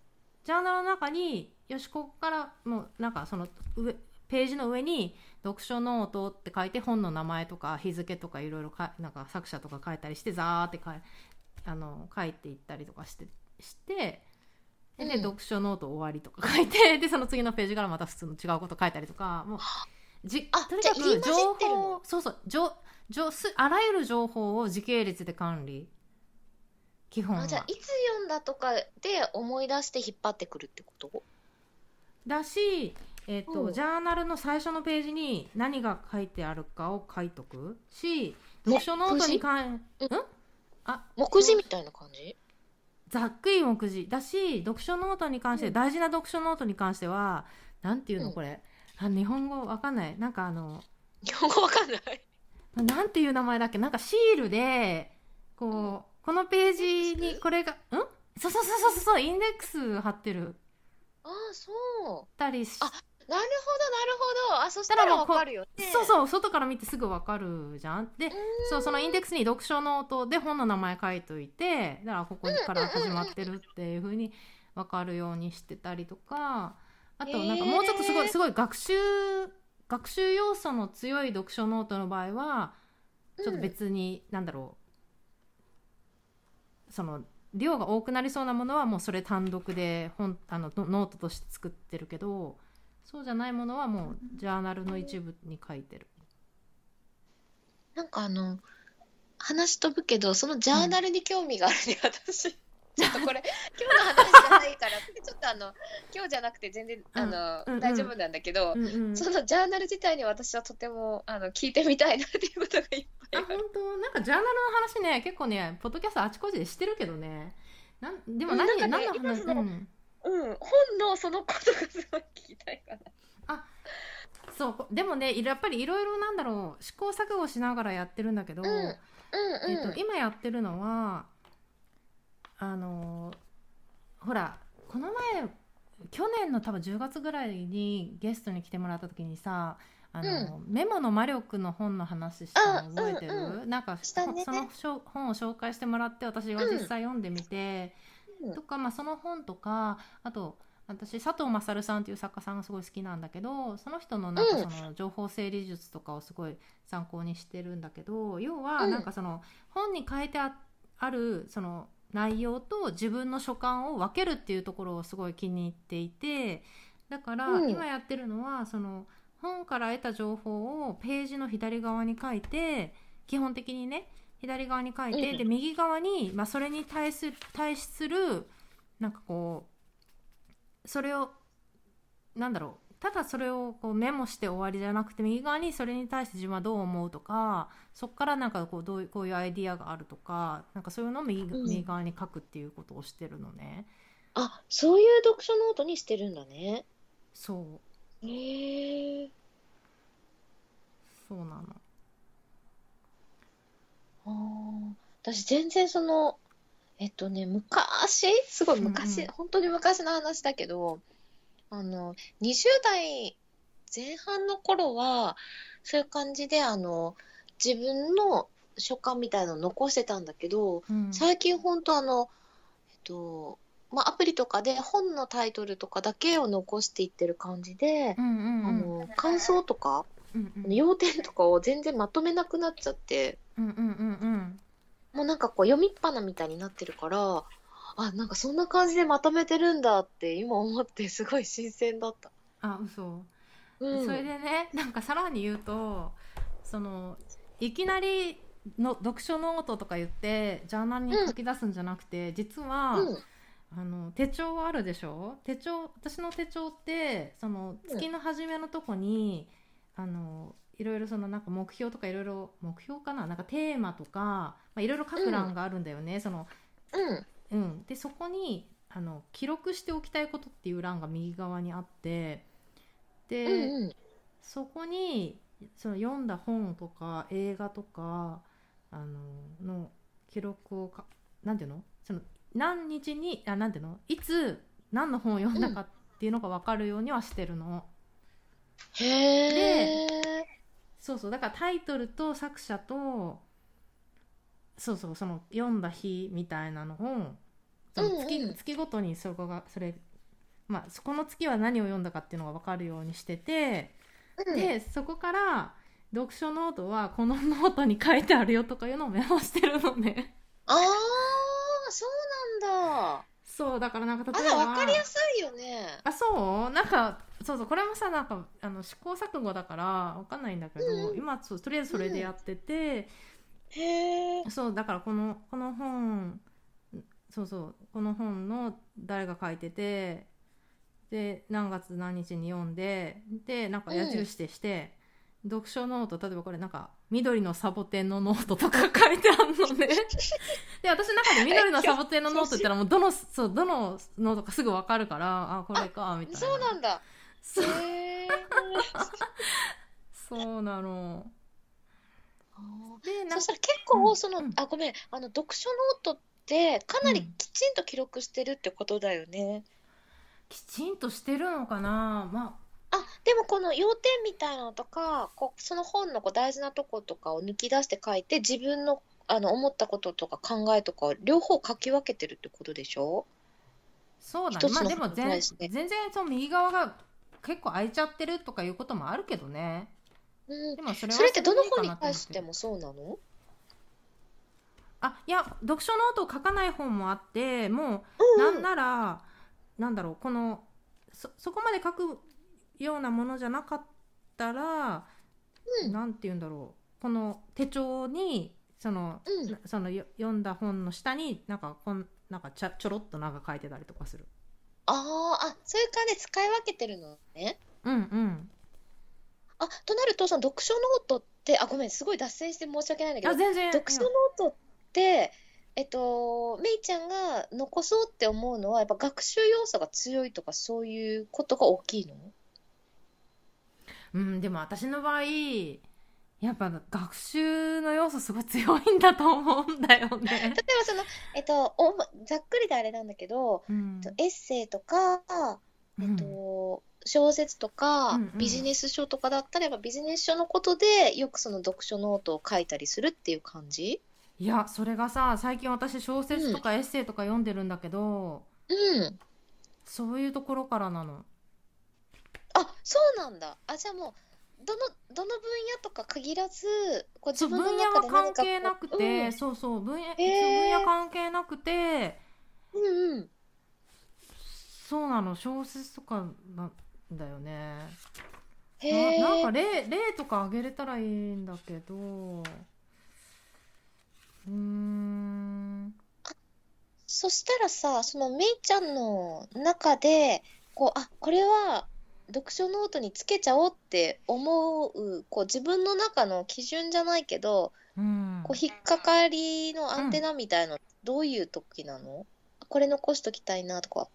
ジャーナルの中によしここからもうなんかその上ページの上に読書ノートって書いて本の名前とか日付とかいろいろかなんか作者とか書いたりしてザーって書いあの書いていったりとかしてしてででうん。読書ノート終わりとか書いて [LAUGHS] でその次のページからまた普通の違うこと書いたりとかもうじあとにかく情報そうそう情情すあらゆる情報を時系列で管理基本は。あじゃあいつ読んだとかで思い出して引っ張ってくるってこと？だし、えーとうん。ジャーナルの最初のページに何が書いてあるかを書いとくし読書ノートにかん、うん。ん？あ目次みたいな感じ？ざっくり目次だし読書ノートに関して、うん。大事な読書ノートに関してはなんていううん。のこれ、あ日本語わかんない。なんかあの日本語わかんない？[LAUGHS] なんていう名前だっけ？なんかシールでこうこのページにこれがん？そうそうそうそうそうインデックス貼ってる。ああそう。たりしあなるほどなるほど。あそしたらわかるよね。そうそう外から見てすぐわかるじゃん。でそうそのインデックスに読書ノートで本の名前書いといてだからここから始まってるっていう風に分かるようにしてたりとか。あとなんかもうちょっとすごいへー。すごい学習学習要素の強い読書ノートの場合はちょっと別に、なんだろう。その量が多くなりそうなものはもうそれ単独で本あのノノートとして作ってるけどそうじゃないものはもうジャーナルの一部に書いてる。なんかあの話飛ぶけどそのジャーナルに興味があるね、私。[LAUGHS] ちょっとこれ今日の話じゃないからちょっとあの今日じゃなくて全然あの、うんうん。大丈夫なんだけど、うんうん。そのジャーナル自体に私はとてもあの聞いてみたいなっていうことがいっぱいあ本当？なんかジャーナルの話ね結構ねポッドキャストあちこちでしてるけどね。なんでも何、うんなんかね何の話？うん、本のそのことがすごい聞きたいかな。そうこでもねやっぱりいろいろなんだろう試行錯誤しながらやってるんだけど、うんうんえっと今やってるのはあのほらこの前去年の多分10月ぐらいにゲストに来てもらった時にさあの、メモの魔力の本の話したの覚えてる、うんうなんか、したね。そのしょ本を紹介してもらって私が実際読んでみて、うんとか、まあ、その本とかあと私佐藤勝さんっていう作家さんがすごい好きなんだけどその人のなんかうん。その情報整理術とかをすごい参考にしてるんだけど要はうん。なんかその本に書いてああるその内容と自分の所感を分けるっていうところをすごい気に入っていてだからうん。今やってるのはその本から得た情報をページの左側に書いて基本的にね左側に書いて、うんで右側に、まあ、それに対する対するなんかこうそれをなんだろう。ただそれをこうメモして終わりじゃなくて右側にそれに対して自分はどう思うとかそこからなんかこうどういうこういうアイディアがあるとかなんかそういうのを右,、うん。右側に書くっていうことをしてるのね。あ、そういう読書ノートにしてるんだね。そう。へえ。そうなのあー。私全然その、えっとね、昔、すごい昔、うんうん。本当に昔の話だけど、あの、20代前半の頃は、そういう感じで、あの、自分の書簡みたいなのを残してたんだけど、うん。最近本当あの、えっと、まあ、アプリとかで本のタイトルとかだけを残していってる感じで、うんうんうん。あの、感想とか、うんうん。要点とかを全然まとめなくなっちゃって、うんうんうんうん。もうなんかこう読みっぱなみたいになってるから、あ、なんかそんな感じでまとめてるんだって今思ってすごい新鮮だった。あ嘘。うん。それでねなんかさらに言うとそのいきなりの読書ノートとか言ってジャーナルに書き出すんじゃなくて、実は、うん。あの手帳あるでしょ？手帳私の手帳ってその月の初めのとこに、あのいろいろそのなんか目標とかいろいろ目標かな？なんかテーマとか、まあ、いろいろ書く欄があるんだよね、そのうん。うん、でそこにあの記録しておきたいことっていう欄が右側にあってで、うんうん。そこにその読んだ本とか映画とかあのの記録をかなんていうの？その何日にあなんていうの？いつ何の本を読んだかっていうのが分かるようにはしてるの、へえ。そうそうだからタイトルと作者とそうそうその読んだ日みたいなのをその月,、うんうん月ごとにそこがそれまあそこの月は何を読んだかっていうのが分かるようにしてて、うん、でそこから読書ノートはこのノートに書いてあるよとかいうのをメモしてるのねああ、そうなんだ。そうだからなんかあ、例えばでも分かりやすいよね。あそう？なんかそうそうこれもさなんかあの試行錯誤だからわかんないんだけど、うん今とりあえずそれでやってて、へえ。そうだからこのこの本そうそうこの本の誰が書いててで何月何日に読んででなんか矢印でして、読書ノート例えばこれなんか緑のサボテンのノートとか書いてあるのねで私の中で緑のサボテンのノートって言ったらもうどのそうどのノートかすぐ分かるからあこれかみたいなそうなんだ。そう。へえ。そうなの。でなんそしたら結構その、うん。あごめん。あの読書ノートってかなりきちんと記録してるってことだよね。きちんとしてるのかな。まあ。あでもこの要点みたいなのとかこうその本のこう大事なとことかを抜き出して書いて自分のあの思ったこととか考えとかを両方書き分けてるってことでしょ？そうだ一つのねまあでも全然その右側が結構空いちゃってるとかいうこともあるけどね。うん。でもそれはそれってどの本に対してもそうなの？あいや読書ノートを書かない本もあってもうなんならなんだろうこのそそこまで書くようなものじゃなかったら、うん。なんて言うんだろう。この手帳にそのうん。そのよ読んだ本の下になんかこんなんかちょろっとなんか書いてたりとかするあーあそういう感じで使い分けてるのね。うんうん。あとなるとその読書ノートってあごめんすごい脱線して申し訳ないんだけどあ全然。読書ノートって、えっと、めいちゃんが残そうって思うのは、やっぱ学習要素が強いとか、そういうことが大きいの？うんでも私の場合やっぱ学習の要素すごい強いんだと思うんだよね。[LAUGHS] 例えばその、えっと、おざっくりであれなんだけど、うんえっとエッセイとか、えっと、小説とか、うんうんビジネス書とかだったら、ビジネス書のことで、よくその読書ノートを書いたりするっていう感じ？いやそれがさ最近私小説とかエッセイとか読んでるんだけど、うん。そういうところからなの。あ、そうなんだ。あ、じゃあもう、どの、どの分野とか限らず、こう自分分の野は関中で何かこう係なくて、そうそう分野、へー分野関係なくてうん、うんうん。そうなの小説とかなんだよね。へえ。ななんか例例とかあげれたらいいんだけどうーんそしたらさ、そのめいちゃんの中で、こう、あ、これは読書ノートにつけちゃおうって思う、こう自分の中の基準じゃないけど、うん。こう引っかかりのアンテナみたいの、どういう時なの？これ残しときたいなとか。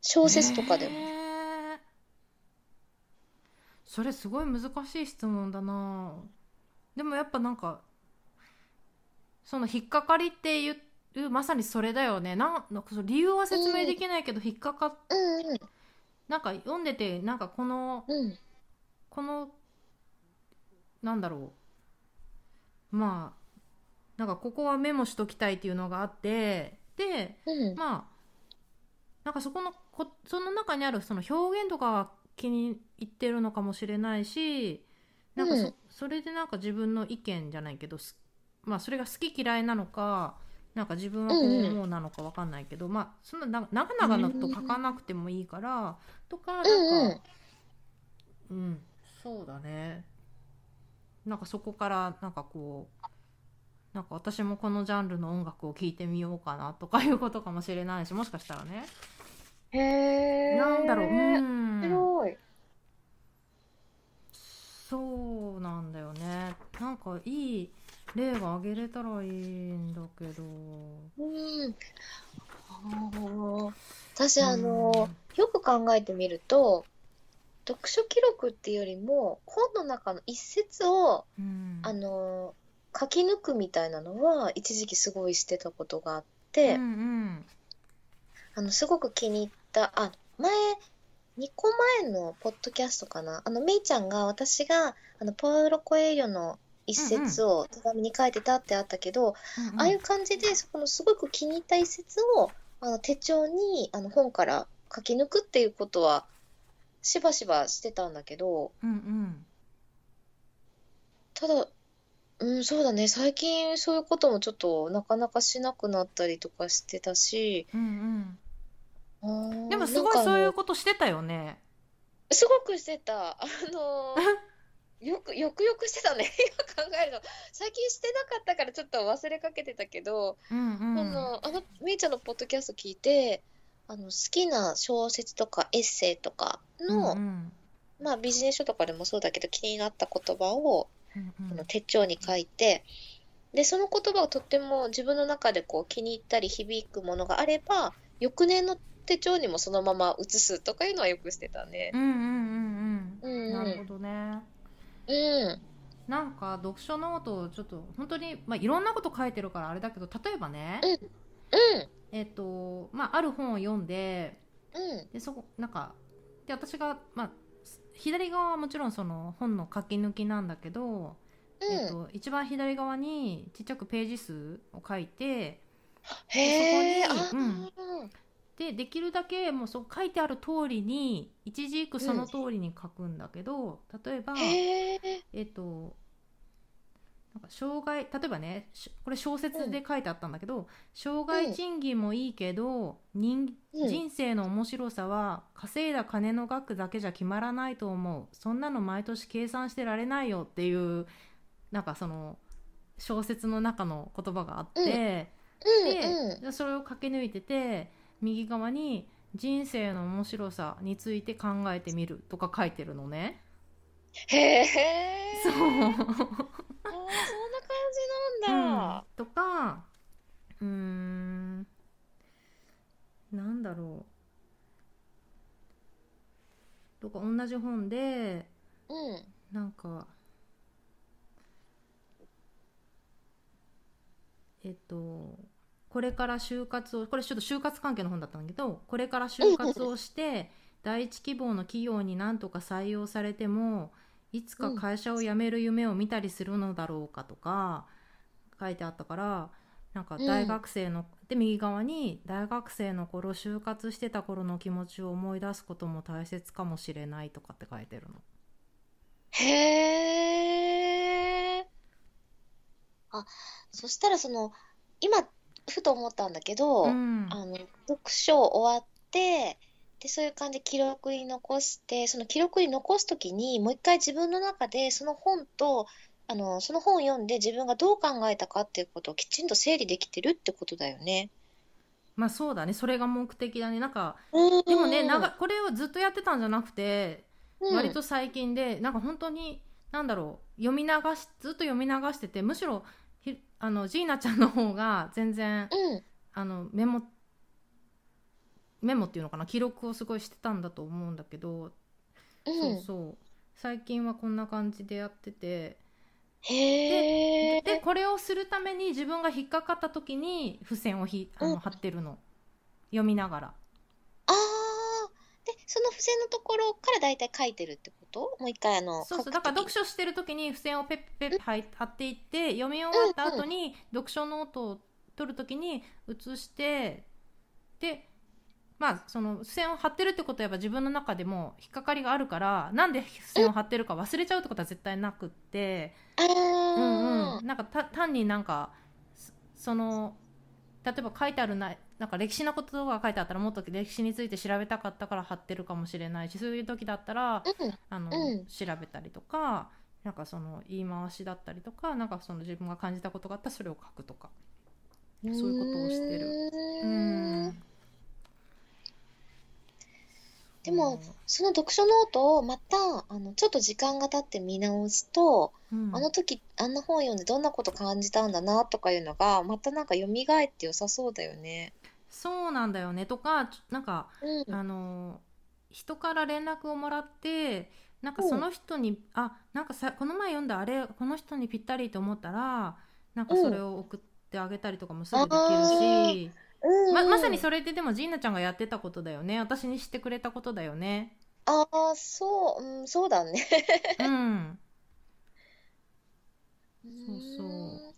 小説とかでも。へーそれすごい難しい質問だな。でもやっぱなんかその引っかかりっていうまさにそれだよね。なんなんかその理由は説明できないけど引っかかっうんうんなんか読んでてなんかこのうん。このなんだろうまあなんかここはメモしときたいっていうのがあってでうん。まあなんかそこのこその中にあるその表現とかは気に入ってるのかもしれないしなんかそ,、うんそれでなんか自分の意見じゃないけどすまあそれが好き嫌いなのかなんか自分はこう思うなのかわかんないけど、まあそんなな長々と書かなくてもいいから、とかなんか、うんうんうん、そうだね。なんかそこからなんかこうなんか私もこのジャンルの音楽を聴いてみようかなとかいうことかもしれないしもしかしたらね。へえ。なんだろう、う面ん、白い。そうなんだよね。なんかいい例が挙げれたらいいんだけど。うん。あー私、あの、よく考えてみると、読書記録っていうよりも、本の中の一節を、うん、あの、書き抜くみたいなのは、一時期すごいしてたことがあっうて、んうんあの、すごく気に入った、あ、前、2個前のポッドキャストかな。あの、めいちゃんが、私が、あの、パウロ・コエリョの一節を手紙に書いてたってあったけど、うんああいう感じで、そこのすごく気に入った一節をあの手帳にあの本から書き抜くっていうことはしばしばしてたんだけど、うんうん。ただ、うん、そうだね、最近そういうこともちょっとなかなかしなくなったりとかしてたし、うんうん、でもすごいそういうことしてたよね。すごくしてた。あの [LAUGHS] よく、よくよくしてたね。[LAUGHS] 今考えると。最近してなかったからちょっと忘れかけてたけど、うんうん、あの、あの、みーちゃんのポッドキャスト聞いて、あの、好きな小説とかエッセイとかの、うんうんまあビジネス書とかでもそうだけど気になった言葉を、うんうんあの手帳に書いて、で、その言葉がとっても自分の中でこう気に入ったり響くものがあれば、翌年の手帳にもそのまま写すとかいうのはよくしてたねう。んうんうんううん。んなるほどね。うん。なんか読書ノートをちょっと本当にまあいろんなこと書いてるからあれだけど例えばね、うん。えっ、とまあある本を読んでうん。でそこなんかで私がまあ左側はもちろんその本の書き抜きなんだけど、えっうん。と一番左側にちっちゃくページ数を書いてへそこにーでできるだけもうそう書いてある通りに一字一句その通りに書くんだけど、例えばへえ。えっ、となんか障害例えばねしこれ小説で書いてあったんだけど、障害賃金もいいけど人うん。人生の面白さは稼いだ金の額だけじゃ決まらないと思う。そんなの毎年計算してられないよっていうなんかその小説の中の言葉があって、うん。でうん。それを駆け抜いてて右側に「人生の面白さについて考えてみる」とか書いてるのね。へえ。そうあーそんな感じなんだ。とかうーんなんだろうとか同じ本でうん。なんかえっとこれから就活をこれちょっと就活関係の本だったんだけどこれから就活をして第一希望の企業になんとか採用されてもいつか会社を辞める夢を見たりするのだろうかとか書いてあったからなんか大学生の、で右側に大学生の頃就活してた頃の気持ちを思い出すことも大切かもしれないとかって書いてるの。へえ。あ、そしたらその、今、ふと思ったんだけど、うん。あの、読書終わって、で、そういう感じで記録に残して、その記録に残すときに、もう一回自分の中でその本と、あの、その本を読んで自分がどう考えたかっていうことをきちんと整理できてるってことだよね。まあそうだね。それが目的だね。なんかうん。でもねなんかこれをずっとやってたんじゃなくてうん。割と最近でなんか本当になんだろう読み流しずっと読み流しててむしろひあのジーナちゃんの方が全然うん。あのメモメモっていうのかな？記録をすごいしてたんだと思うんだけど、うそうんそう最近はこんな感じでやっててへえ。でこれをするために自分が引っかかった時に付箋をひあうんの貼ってるの読みながら。ああ。で、その付箋のところからだいたい書いてるってこと？もう一回あの、そうそう。だから読時書してる時に付箋をペッペッペッ貼い貼っていって読み終わった後に読書ノートを取る時に写してでまあその付箋を貼ってるってことはやっぱ自分の中でも引っかかりがあるからなんで付箋を貼ってるか忘れちゃうってことは絶対なくって、あうん。あうん、なんかた単になんかそその例えば書いてあるななんか歴史のことが書いてあったらもっと歴史について調べたかったから貼ってるかもしれないしそういう時だったらうん。あの、うん。調べたりとかなんかその言い回しだったりとかなんかその自分が感じたことがあったらそれを書くとかそういうことをしてる。うんでもその読書ノートをまたあのちょっと時間が経って見直すと、うん。あの時あんな本読んでどんなこと感じたんだなとかいうのがまたなんか蘇って良さそうだよね。そうなんだよねとかちょなんかうん。あの人から連絡をもらってなんかその人に、あなんかさこの前読んだあれこの人にぴったりと思ったらなんかそれを送ってあげたりとかもすぐできるし、うんままさにそれってでもジーナちゃんがやってたことだよね。私にしてくれたことだよね。ああそう、うん、そうだね。うん。そうそう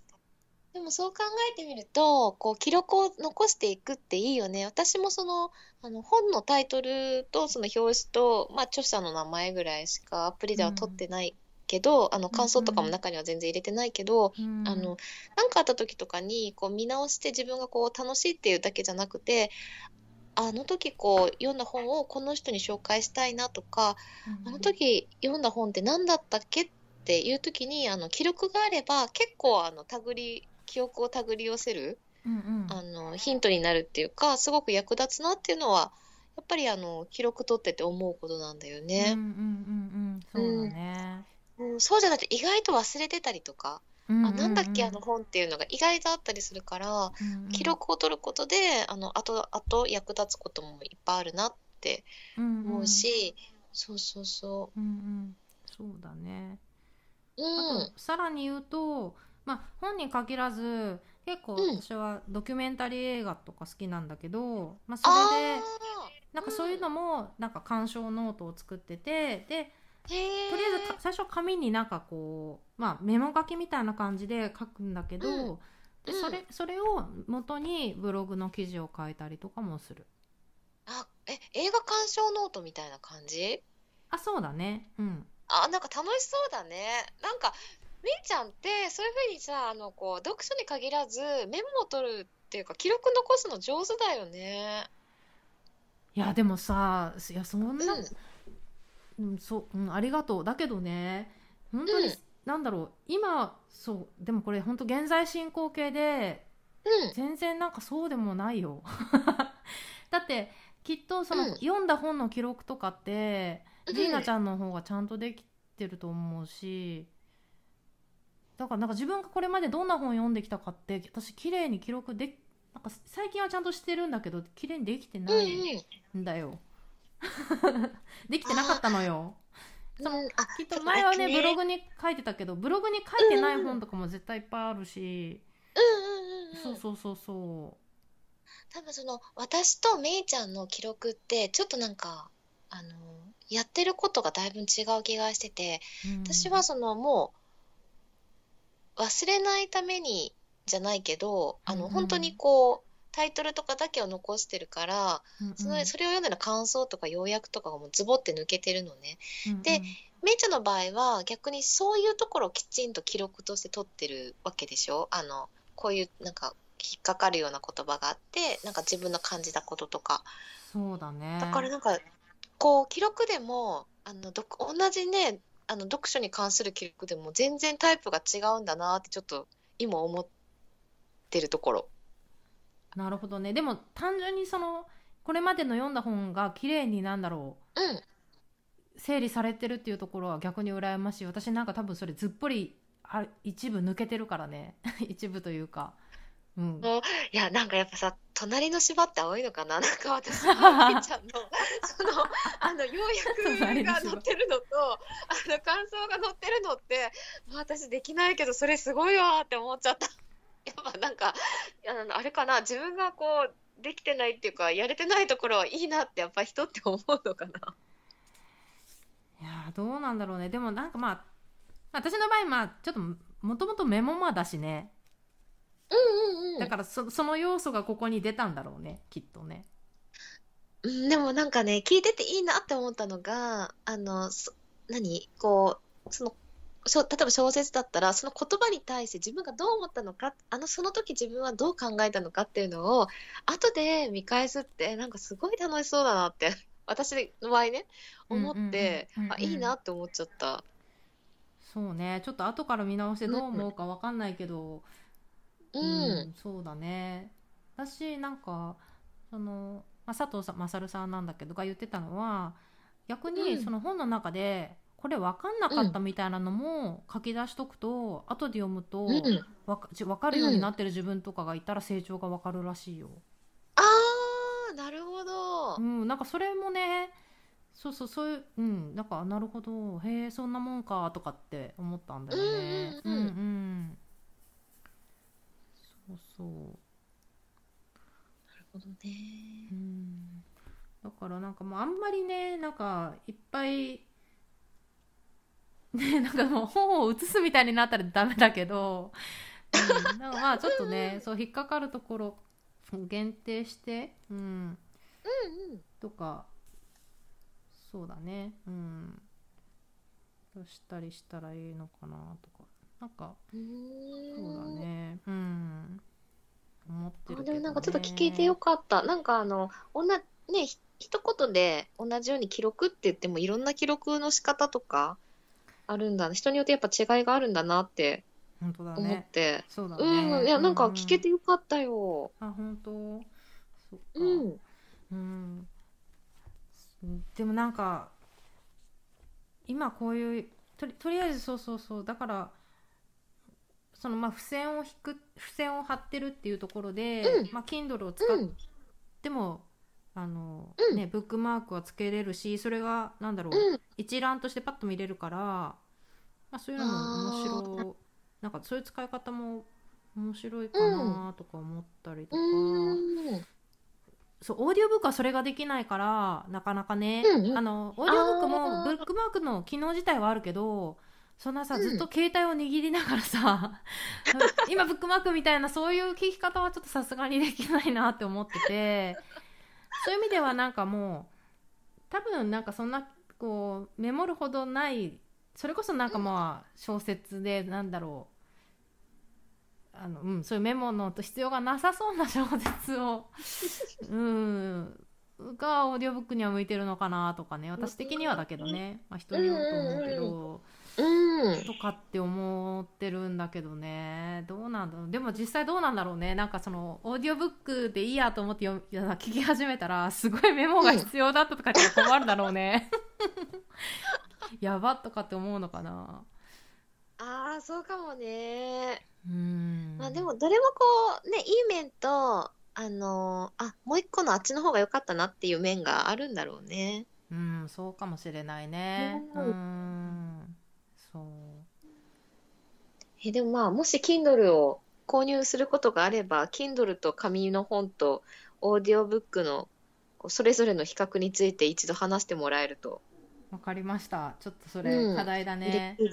でもそう考えてみるとこう記録を残していくっていいよね。私もそのあの本のタイトルとその表紙と、まあ、著者の名前ぐらいしかアプリでは取ってないけど、あの感想とかも中には全然入れてないけど、うん。あの何かあった時とかにこう見直して自分がこう楽しいっていうだけじゃなくてあの時こう読んだ本をこの人に紹介したいなとかあの時読んだ本って何だったっけっていう時にあの記録があれば結構あの手繰り記憶を手繰り寄せるうんうん。あのヒントになるっていうかすごく役立つなっていうのはやっぱりあの記録取ってて思うことなんだようんうんね。うんうん。そうだね。うん、そうじゃなくて意外と忘れてたりとか、うんうんうん。あなんだっけあの本っていうのが意外とあったりするから、うんうん。記録を取ることであの後々役立つこともいっぱいあるなって思うし、そうそうそう。んうん。そうだね。う。うあんとさらに言うと、まあ、本に限らず結構うん。私はドキュメンタリー映画とか好きなんだけど、まあ、そあれでなんかそういうのもなんか鑑賞ノートを作っててでとりあえずか最初紙になんかこう、まあ、メモ書きみたいな感じで書くんだけど、うん。うんでそれそれを元にブログの記事を書いたりとかもする。あえ映画鑑賞ノートみたいな感じ？あそうだね。うん。あなんか楽しそうだね。なんかみーちゃんってそういうふうにさあのこう読書に限らずメモを取るっていうか記録残すの上手だよね。いやでもさいやそんな、うんうん、そう、うん、ありがとう。だけどね本当に、うん。なんだろう今そうでもこれ本当現在進行形でうん。全然なんかそうでもないよ。[LAUGHS] だってきっとその、うん。読んだ本の記録とかって、うん。ジーナちゃんの方がちゃんとできてると思うしだからなんか自分がこれまでどんな本読んできたかって私綺麗に記録でなんか最近はちゃんとしてるんだけど綺麗にできてなうんいんだよ、[LAUGHS] できてなかったのよ。うん。うん、あ、きっと前はねそうだブログに書いてたけどブログに書いてない本とかも絶対いっぱいあるし、うんうんうんうん。そうそうそうそ多分その私とめいちゃんの記録ってちょっとなんかあのやってることがだいぶ違う気がしててう、うん。私はそのもう忘れないためにじゃないけどあのうんうん。本当にこうタイトルとかだけを残してるからうんうん。そのそれを読んだら感想とか要約とかがもうズボって抜けてるのね。うんでめいちゃんの場合は逆にそういうところをきちんと記録として取ってるわけでしょ？あのこういうなんか引っかかるような言葉があってなんか自分の感じたこととか。そうだね。だからなんかこう記録でもあのど同じねあの読書に関する記録でも全然タイプが違うんだなってちょっと今思ってるところ。なるほどね。でも単純にそのこれまでの読んだ本が綺麗になんだろう。ん。う整理されてるっていうところは逆に羨ましい。私なんか多分それずっぽりあ一部抜けてるからね。[LAUGHS] 一部というか。うん。いやなんかやっぱさ隣の芝って青いのかな？[LAUGHS] なんか私みーちゃんの [LAUGHS] そのあの要約が載ってるのとあの感想が載ってるのってまあ私できないけどそれすごいわーって思っちゃったやっぱなんかあのあれかな自分がこうできてないっていうかやれてないところはいいなってやっぱ人って思うのかな。いやーどうなんだろうね。でもなんかまあ私の場合まあちょっともともとメモマだしね。うんうんうん。だからそその要素がここに出たんだろうねきっとね。うんでもなんかね聞いてていいなって思ったのがあのそ何？こうそのしょ例えば小説だったらその言葉に対して自分がどう思ったのかあのその時自分はどう考えたのかっていうのを後で見返すってなんかすごい楽しそうだなって私の場合ね思ってうんうんうんうんあいいなって思っちゃった。そうね。ちょっと後から見直してどう思うかわかんないけどうん、そうだね。私なんかその、まあ、佐藤さん勝さんなんだけどが言ってたのは逆にうん。その本の中でこれ分かんなかったみたいなのも書き出しとくと、後で読むとうん、わかじ分かるようになってる自分とかがいたら成長が分かるらしいよ。あーなるほどう。ん、なんかそれもねそうそうそういううんなんかなるほどへえそんなもんかとかって思ったんだよね。うんうんうんうんそうそう。なるほどね。うんだからなんかもうあんまりねなんかいっぱいね [LAUGHS] なんかもう本を写すみたいになったらダメだけど、うん、なんかまあちょっとねそう引っかかるところ限定して、うん、うんうん。とかそうだね。うん。どうしたりしたらいいのかなとか。なんかそうだね。うん。思ってるけど、ね、あでもなんかちょっと聞いてよかった。なんかあの、おんな、ね、ひ一言で同じように記録って言ってもいろんな記録の仕方とかあるんだ。人によってやっぱ違いがあるんだなって本当だ思っねて。そうだねうん、いや、なんか聞けてうんよかったよ。あ本当？そっかうん。うんでもなんか今こういうとりとりあえずそうそうそうだからそのまあ付箋を引く付箋を貼ってるっていうところで、うんまあ Kindle を使っうん。ても、あのうんねブックマークはつけれるしそれがなんだろう、うん。一覧としてパッと見れるから、まあ、そういうのも面白い。なんかそういう使い方も面白いかなとか思ったりとか、うん。そうオーディオブックはそれができないからなかなかね、うんうん。あのオーディオブックあもーブックマークの機能自体はあるけどそんなさうん。ずっと携帯を握りながらさ、[LAUGHS] 今ブックマークみたいなそういう聞き方はちょっとさすがにできないなって思ってて。そういう意味ではなんかもう多分なんかそんなこうメモるほどないそれこそなんかまあ小説でなんだろう。あの、うん、そういうメモの必要がなさそうな小説を [LAUGHS] うんがオーディオブックには向いてるのかなとかね。私的にはだけどね、まあ、人によると思うけど、うん。とかって思ってるんだけどね。どうなんだろう。でも実際どうなんだろうね。なんかそのオーディオブックでいいやと思って読聞き始めたらすごいメモが必要だったとかって困るだろうねやばっとかって思うのかな？ああ、そうかもね。うん。まあでも、どれもこう、ね、いい面と、あのーあ、もう一個のあっちの方が良かったなっていう面があるんだろうね。うんそうかもしれないね。ううんんそう。え、でもまあ、もし Kindle を購入することがあれば、Kindle と紙の本とオーディオブックのそれぞれの比較について一度話してもらえるとわかりました。ちょっとそれうん。課題だね。うん。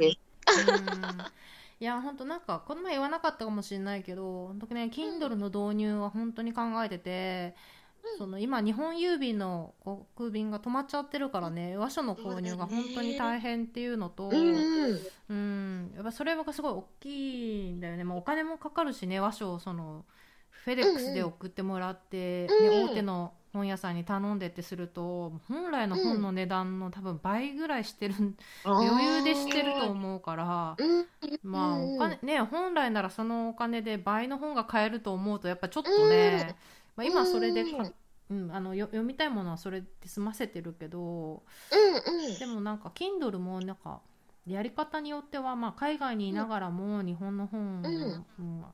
いや本当なんかこの前言わなかったかもしれないけど本当ね Kindle の導入は本当に考えてて、うん。その今日本郵便の航空便が止まっちゃってるからね和書の購入が本当に大変っていうのとうんやっぱそれがすごい大きいんだよね、まあ、お金もかかるしね和書をそのフェデックスで送ってもらって、ね、大手の本屋さんに頼んでってすると本来の本の値段の多分倍ぐらいしてる余裕でしてると思うから。うん。まあうんお金ね本来ならそのお金で倍の本が買えると思うとやっぱちょっとね、まあ、今それでか、うん、あのよ読みたいものはそれで済ませてるけどうんうん。でもなんか Kindle もなんかやり方によっては、まあ、海外にいながらも日本の本、うんうん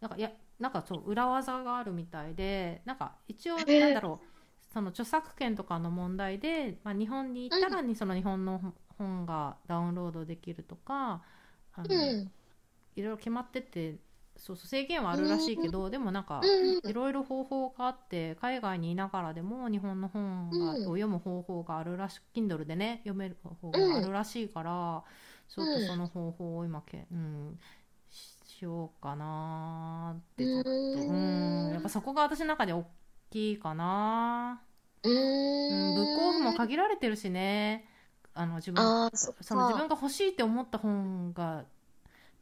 なんかいやなんかそう裏技があるみたいでなんか一応なんだろうその著作権とかの問題で、まあ、日本に行ったらにその日本の本がダウンロードできるとかあの、うん。いろいろ決まっててそうそう制限はあるらしいけど、でもなんかうんいろいろ方法があって海外にいながらでも日本の本が、うん。を読む方法があるらし Kindle でね読める方法があるらしいから、ちょっとその方法を今け、うん、ししようかなーってちょっと、うん、やっぱそこが私の中で大きいかな、ううん、ん。ブックオフも限られてるしね。あの自分その自分が欲しいって思った本が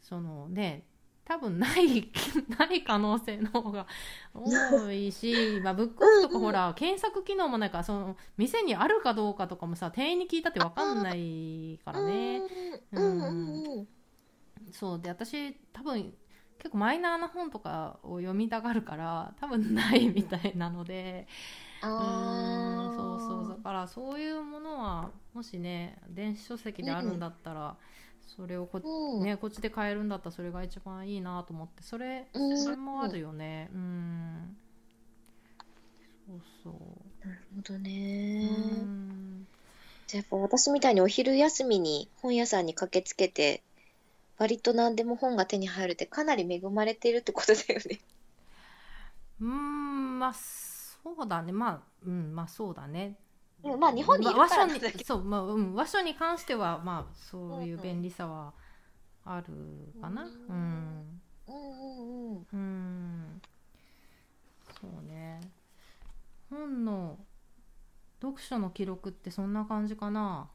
そのね多分ない [LAUGHS] ない可能性の方が多いし、[LAUGHS] まあ、ブックオフとかほら検索機能もないからその店にあるかどうかとかもさ店員に聞いたって分かんないからね。うん。そうで私多分結構マイナーな本とかを読みたがるから多分ないみたいなのでうああ。んそうそうだからそういうものはもしね電子書籍であるんだったら、それをこ,、うん。ね、こっちで買えるんだったらそれが一番いいなと思ってそれうんそれもあるよねうんそうそうなるほどうね。んじゃあやっぱ私みたいにお昼休みに本屋さんに駆けつけて、割と何でも本が手に入るってかなり恵まれているってことだよね。うんまあそうだね。まあうんまあそうだね。でもまあ日本にいるからなんだけど。そう、まあうん、和書に関してはまあそういう便利さはあるかな。ううんんうん。うん。うん。うん。そうね。本の読書の記録ってそんな感じかな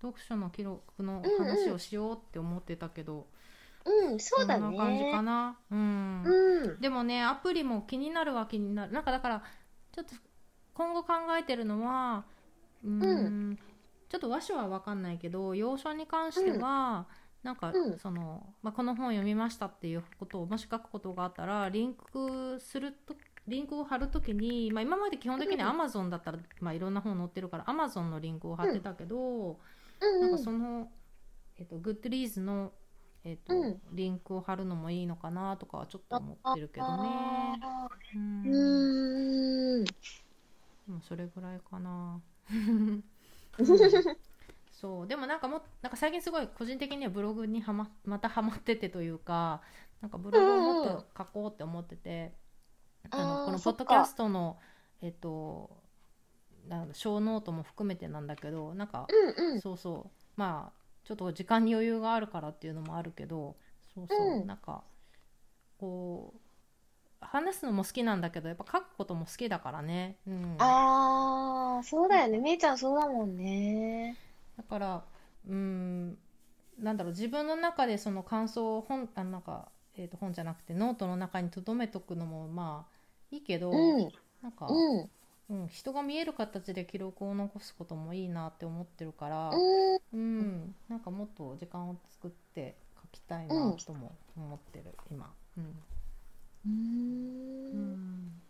読書の記録の話をしようって思ってたけど、うん、そうだんな感じかね。な。うん、うん。でもねアプリも気になるは気になる。なんかだからちょっと今後考えてるのはうーんうちょっと和書は分かんないけど洋書に関しては、なんかうん。その、まあ、この本読みましたっていうことをもし書くことがあったらリンクするとリンクを貼るときに、まあ、今まで基本的にうん。Amazon だったら、まあ、いろんな本載ってるから Amazon のリンクを貼ってたけど、うんなんかその、えっと、 Goodreads の、えっとうん。リンクを貼るのもいいのかなとかはちょっと思ってるけどね。うんうーん。でもそれぐらいかな。そう。でもなんかもなんか最近すごい個人的にはブログにはままたハマっててというかなんかブログをもっと書こうって思ってて、ああのこのポッドキャストのえっとショーノートも含めてなんだけどなんかうんうん。そうそうまあちょっと時間に余裕があるからっていうのもあるけどそうそう、うんなんかこう話すのも好きなんだけどやっぱ書くことも好きだからね、うん、ああ、そうだよね。めいちゃんそうだもんね。だからうんなんだろう自分の中でその感想を本あなんか、えー、と本じゃなくてノートの中に留めとくのもまあいいけど、うん。なんか、うん。うん、人が見える形で記録を残すこともいいなって思ってるから、うん。うん、なんかもっと時間を作って書きたいなとも思ってる、今、うん。う。ん。ん、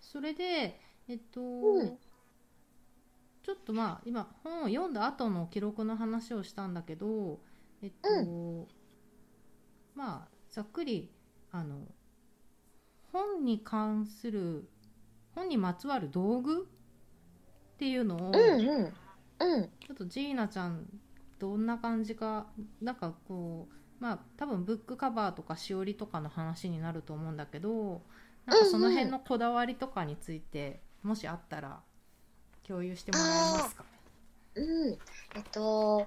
それでえっと、うん。ちょっとまあ今本を読んだ後の記録の話をしたんだけどえっと、まあざっくりあの本に関する本にまつわる道具？っていうのを、うんうん。うん。ちょっとジーナちゃんどんな感じかなんかこうまあ多分ブックカバーとかしおりとかの話になると思うんだけどなんかその辺のこだわりとかについて、もしあったら共有してもらえますか？うん。えっと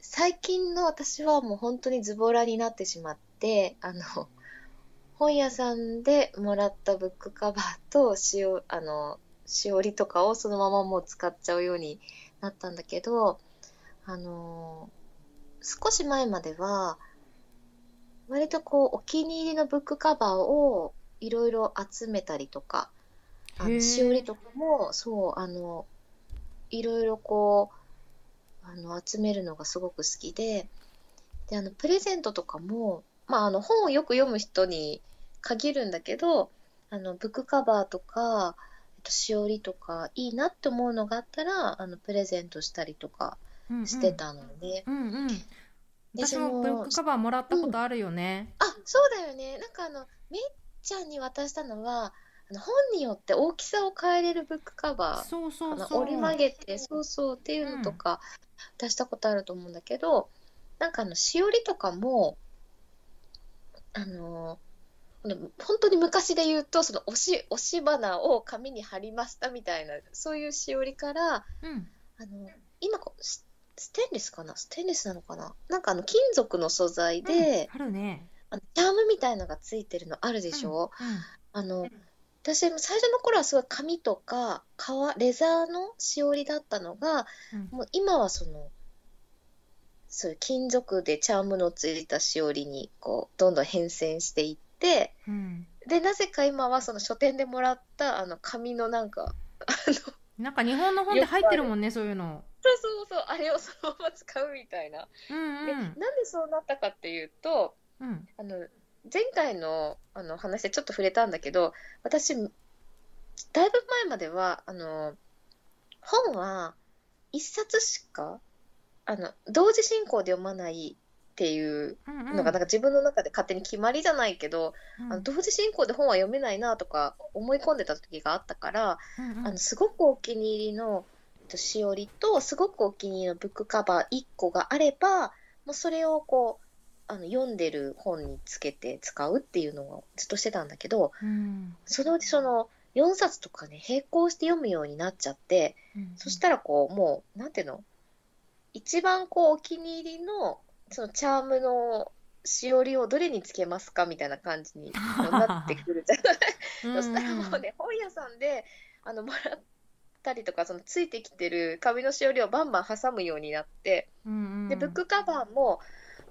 最近の私はもう本当にズボラになってしまってあの本屋さんでもらったブックカバーとしおあのしおりとかをそのままもう使っちゃうようになったんだけどあの少し前までは割とこうお気に入りのブックカバーをいろいろ集めたりとかあのしおりとかもそうあのいろいろこうあの集めるのがすごく好きでであのプレゼントとかも、まあ、あの本をよく読む人に限るんだけどあのブックカバーとか、えっと、しおりとかいいなって思うのがあったらあのプレゼントしたりとかうんうん。してたのね。うんうん。で私もブックカバーもらったことあるよね、あそうだよね。なんかあのめいちゃんに渡したのはあの本によって大きさを変えれるブックカバーそうそあのう。そう折り曲げてそうそうっていうのとか出したことあると思うんだけど、なんかあのしおりとかもあのあの本当に昔で言うとその押し押し花を紙に貼りましたみたいなそういうしおりからうん。あの今こうスステンレスかな？ステンレスなのかな？なんかあの金属の素材で、うん。あるね。あのチャームみたいのがついてるのあるでしょ、うんあの私も最初の頃はすごい紙とか革レザーのしおりだったのがうん。もう今はそのそういう金属でチャームのついたしおりにこうどんどん変遷していってうん。でなぜか今はその書店でもらったあの紙のなんかあのそうなんか日本の本で入ってるもんねそういうの。そうそうあれをそのまま使うみたいな。うんでなんでそうなったかっていうとうんうん。あの前回のあの話でちょっと触れたんだけど私だいぶ前まではあの本は一冊しかあの同時進行で読まないっていううんのがなんか自分の中で勝手に決まりじゃないけど、うん。あの同時進行で本は読めないなとか思い込んでた時があったから、うんうん。あのすごくお気に入りのえっとしおりとすごくお気に入りのブックカバー1個があればもうそれをこうあの読んでる本につけて使うっていうのをずっとしてたんだけどうん。そのうちその4冊とかね並行して読むようになっちゃってうん。そしたらこうもうなんていうの？一番こうお気に入りのそのチャームのしおりをどれにつけますかみたいな感じになってくるじゃない。[LAUGHS] そしたらもうね、本屋さんであのもらったりとかそのついてきてる紙のしおりをバンバン挟むようになってうんうん。でブックカバーも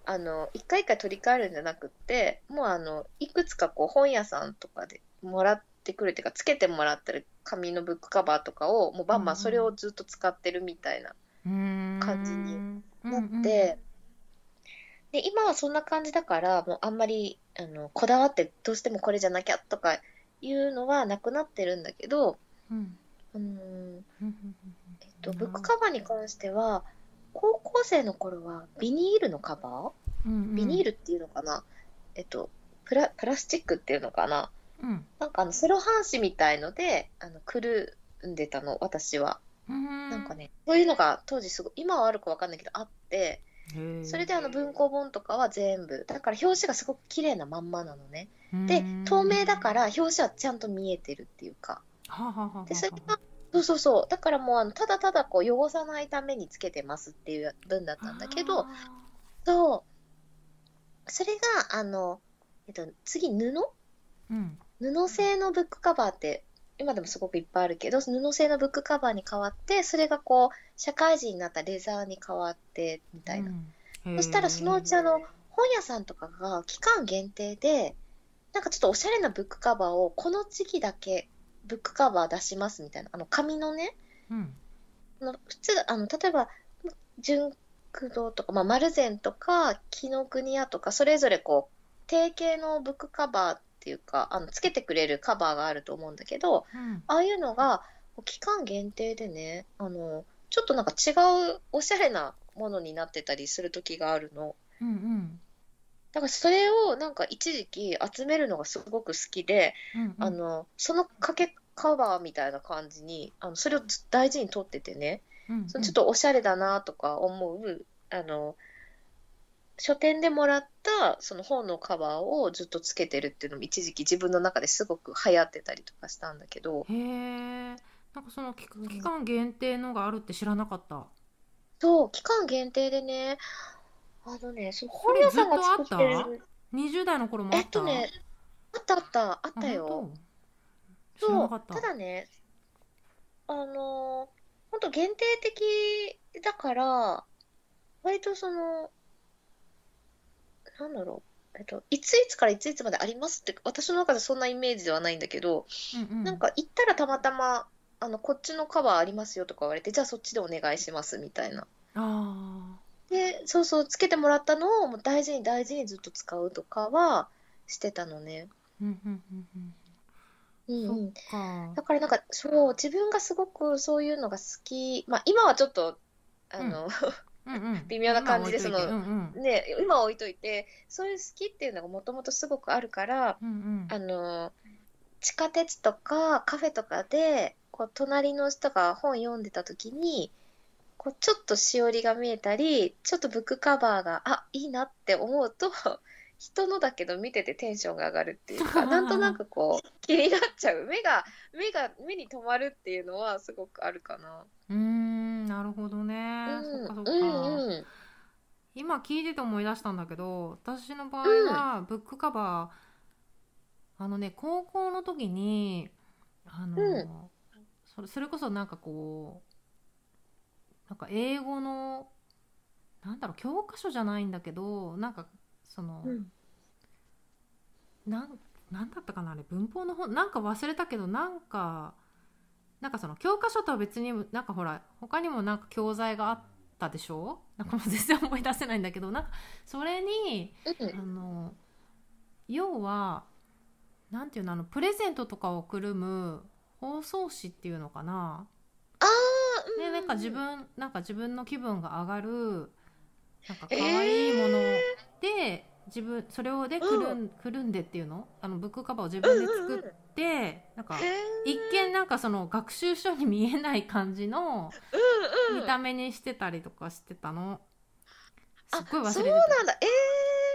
あの一回一回取り替えるんじゃなくってもうあのいくつかこう本屋さんとかでもらってくるっていうかつけてもらってる紙のブックカバーとかをもうバンバンそれをずっと使ってるみたいな感じになって、で今はそんな感じだからもうあんまりあのこだわってどうしてもこれじゃなきゃとかいうのはなくなってるんだけど、うん。うん。えっと、ブックカバーに関しては高校生の頃はビニールのカバうんうん。ービニールっていうのかな、えっとプラプラスチックっていうのかな？うん。なんかあのセロハン紙みたいのであのくるんでたの私は、うん。なんかねそういうのが当時すごい今はあるかわかんないけどあってそれであの文庫本とかは全部だから表紙がすごく綺麗なまんまなのね。で透明だから表紙はちゃんと見えてるっていうか。でそれがそうそうそう。だからもうあのただただこう汚さないためにつけてますっていう分だったんだけどあそう。それがあの、えっと、次布？ーうん。布製のブックカバーって今でもすごくいっぱいあるけど布製のブックカバーに変わってそれがこう社会人になったレザーに変わってみたいな、うん。そしたらそのうちあの本屋さんとかが期間限定でなんかちょっとおしゃれなブックカバーをこの時期だけブックカバー出しますみたいな。あの紙のねうん。あの普通あの例えば純駆動とか、まあ、丸善とか紀ノ国屋とかそれぞれこう定型のブックカバーっていうかあのつけてくれるカバーがあると思うんだけどうん。ああいうのが期間限定でねあのちょっとなんか違うおしゃれなものになってたりする時があるの。うんうん。だからそれをなんか一時期集めるのがすごく好きで、うんうん。あのその掛けカバーみたいな感じにあのそれをず大事に取っててね、うんうん。そのちょっとおしゃれだなとか思うあの書店でもらったその本のカバーをずっとつけてるっていうのも一時期自分の中ですごく流行ってたりとかしたんだけど。へえなんかその期期間限定のがあるって知らなかった。そう期間限定でねあのねその本屋さんが作ってる。20代の頃もあえった？っとねあったあった。あったあよそうた。だねあの本当限定的だから割とそのなんだろう。えっといついつからいついつまでありますって私の中でそんなイメージではないんだけど、うんうん。なんか行ったらたまたまあのこっちのカバーありますよとか言われてじゃあそっちでお願いしますみたいな。あでそうそうつけてもらったのをもう大事に大事にずっと使うとかはしてたのね。ーうんうんうんうん。うんうん。そっか。だからなんかそう自分がすごくそういうのが好き。まあ今はちょっとあの、うんうん [LAUGHS] 微妙な感じでそのうんうん。ね今は置いといてそういう好きっていうのがもともとすごくあるからうんうん。あの地下鉄とかカフェとかでこう隣の人が本読んでた時にこうちょっとしおりが見えたりちょっとブックカバーがあいいなって思うと [LAUGHS] 人のだけど見ててテンションが上がるっていうか [LAUGHS] なんとなくこう気になっちゃう。目が目が目に留まるっていうのはすごくあるかな。うーんなるほどね、うん。そっかそっか、うんうん今聞いてて思い出したんだけど私の場合はブックカバー、あのね高校の時にあの、うん。それそれこそなんかこうなんか英語のなんだろう教科書じゃないんだけどなんかその、うん。なんなんだったかなあれ文法の本なんか忘れたけどなんかなんかその教科書とは別になんかほら他にもなんか教材があったでしょ？なんかもう全然思い出せないんだけど [LAUGHS] なんかそれにうん。あの要はなんていうのあのプレゼントとかをくるむ包装紙っていうのかな？あーでなんか自うん分なんか自分の気分が上がるなんか可愛いもので、自分それをでくるん,、くるんでっていうの？あのブックカバーを自分で作って、なんか一見なんかその学習書に見えない感じのうんうん。見た目にしてたりとかしてたの、すっあごい忘れてそうたなんだ。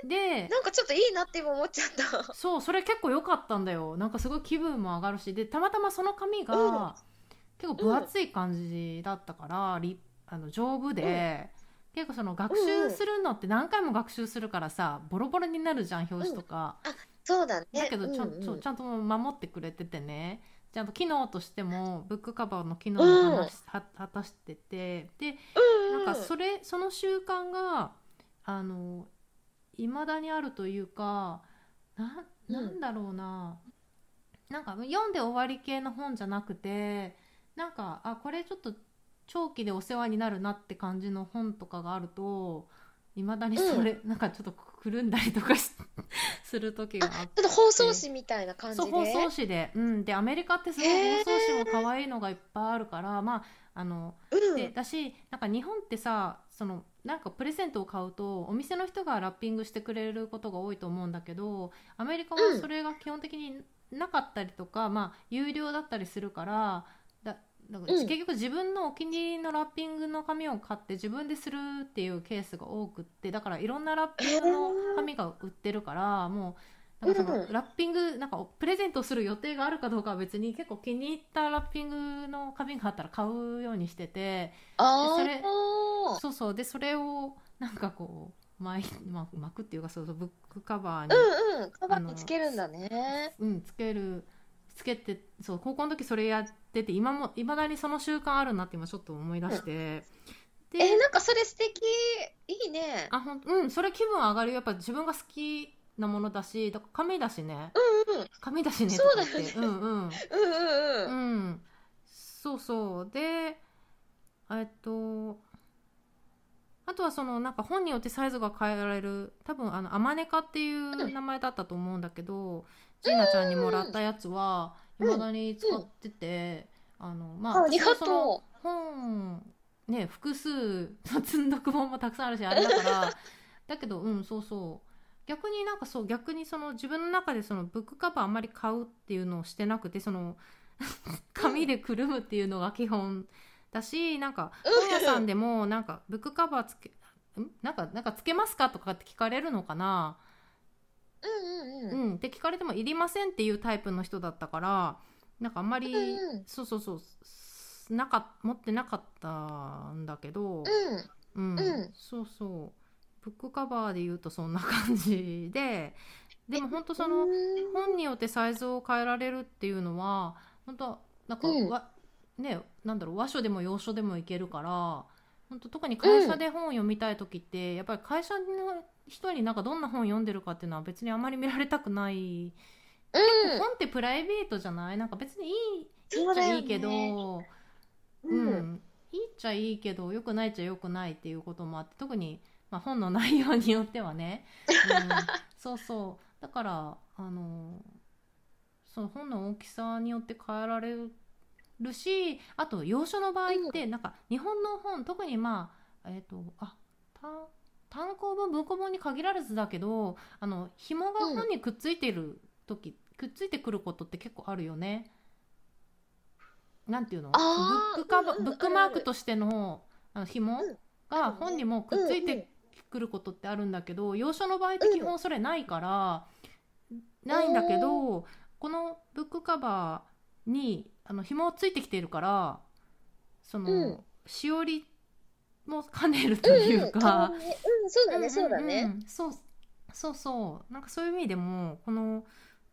えでー、なんかちょっといいなって今思っちゃった。そうそれ結構良かったんだよ。なんかすごい気分も上がるし。でたまたまその紙が、うん結構分厚い感じだったから、りあの丈夫で、結構その学習するのって何回も学習するからさボロボロになるじゃん表紙とか、そうだね。だけどちゃん,、うんうん。ちゃんと守ってくれててね。ちゃんと機能としてもブックカバーの機能も果たし,、果たしてて。でうんうん。なんかそれその習慣があの未だにあるというかななんだろうな、なんか読んで終わり系の本じゃなくてなんかあこれちょっと長期でお世話になるなって感じの本とかがあると未だにそれ、なんかちょっとくるんだりとかし [LAUGHS] する時があって。ちょっと放送紙みたいな感じで？そう放送紙で、うん、でアメリカってすごいへー放送紙も可愛いのがいっぱいあるからまああのうん。でだしなんか日本ってさそのなんかプレゼントを買うとお店の人がラッピングしてくれることが多いと思うんだけどアメリカはそれが基本的になかったりとか、まあ有料だったりするからだだからうん。結局自分のお気に入りのラッピングの紙を買って自分でするっていうケースが多くってだからいろんなラッピングの紙が売ってるからもうなんかそのうん。ラッピングなんかプレゼントする予定があるかどうかは別に結構気に入ったラッピングの紙があったら買うようにしててそれーそうそう。でそれをなんかこう巻い、ま、巻くっていうかそうそうブックカバーに、うんうん。カバーにつけるんだね。うん、つけるつけてそう高校の時それやってて今もいまだにその習慣あるなって今ちょっと思い出して、でえー、なんかそれ素敵。いいね。あほんうんそれ気分上がる。よやっぱ自分が好きなものだしだから紙だしね。うんうん。紙だしねそうだよね。うんうん。[LAUGHS] うんうんうん。うん、そうそう。でえっとあとはそのなんか本によってサイズが変えられる。多分あのアマネカっていう名前だったと思うんだけど、ジーナちゃんにもらったやつはうん。未だに使ってて、あのまああありがと本ね複数の積んどく本もたくさんあるしあれだから [LAUGHS] だけどうんそうそう。逆になんかそう逆にその自分の中でそのブックカバーあんまり買うっていうのをしてなくてその紙でくるむっていうのが基本だしなんか本屋さんでもなんかブックカバーつけん？なんかなんかつけますか？とかって聞かれるのかなうんうんうん。うんって聞かれてもいりませんっていうタイプの人だったからなんかあんまり、うんうん。そうそうそうすなか持ってなかったんだけど、うん。うん。そうそう。ブックカバーで言うとそんな感じででも本当そのうん本によってサイズを変えられるっていうのは本当なんかうん。わ、ねなんだろう和書でも洋書でもいけるから本当特に会社で本を読みたい時って、やっぱり会社の人になんかどんな本読んでるかっていうのは別にあんまり見られたくない、うん。本ってプライベートじゃない？なんか別にいいいいっちゃいいけど、うん。うん、いいっちゃいいけど良くないっちゃ良くないっていうこともあって特に、まあ、本の内容によってはね、うん、そうそう。だからあのその本の大きさによって変えられるしあと洋書の場合って、なんか日本の本特にまあえっ、とあ単単行本文庫本に限らずだけどあの紐が本にくっついてる時、くっついてくることって結構あるよね。なんていうの？ブックカバうんうんブックマークとしてのあの紐うん。が本にもくっついうんうんてくることってあるんだけど洋書の場合って基本それないから、ないんだけどこのブックカバーにあの紐ついてきてるからその、うん。しおりも兼ねるというか。うんうんうん、そうだね、んんんそうだね。そうそうそうなんかそういう意味でもこの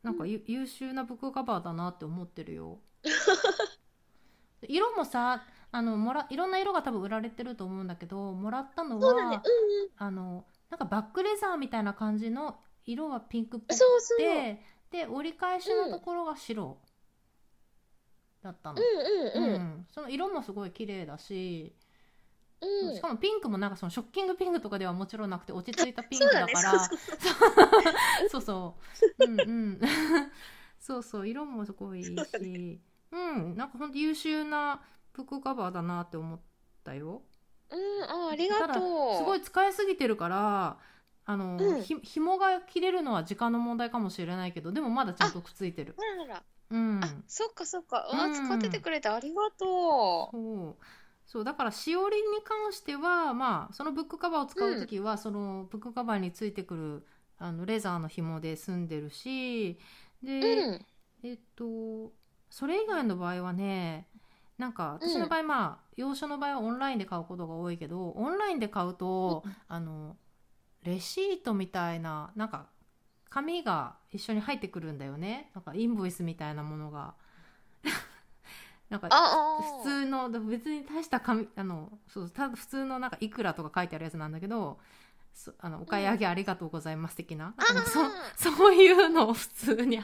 なんかゆ、優秀なブックカバーだなって思ってるよ [LAUGHS] 色もさあのもらいろんな色が多分売られてると思うんだけどもらったのはそうだね、うんうん。あのなんかバックレザーみたいな感じの色はピンクっぽくそうそう。てで折り返しのところが白だったの、うんうんうん。うんその色もすごい綺麗だし、うん。しかもピンクもなんかそのショッキングピンクとかではもちろんなくて落ち着いたピンクだから。そうそうそう。そううんうん。[LAUGHS] そうそう。色もすごいいいし。うん。なんかほんと優秀なブックカバーだなって思ったよ。うん、あ、ありがとう。すごい使いすぎてるからあの、うん。ひ紐が切れるのは時間の問題かもしれないけどでもまだちゃんとくっついてる。うんあ、そっかそっか。あ、うん。使っててくれてありがとそうそうだからしおりに関してはまあそのブックカバーを使う時は、そのブックカバーについてくるあのレザーの紐で済んでるしで、う。うん。えっとそれ以外の場合はねなんか私の場合、まあ洋書の場合はオンラインで買うことが多いけどオンラインで買うと、あのレシートみたいななんか紙が一緒に入ってくるんだよねなんかインボイスみたいなものがなんか普通の別に大した紙あのそう普通のなんかいくらとか書いてあるやつなんだけどそあのお買い上げありがとうございます的な,、あなんかそそういうのを普通に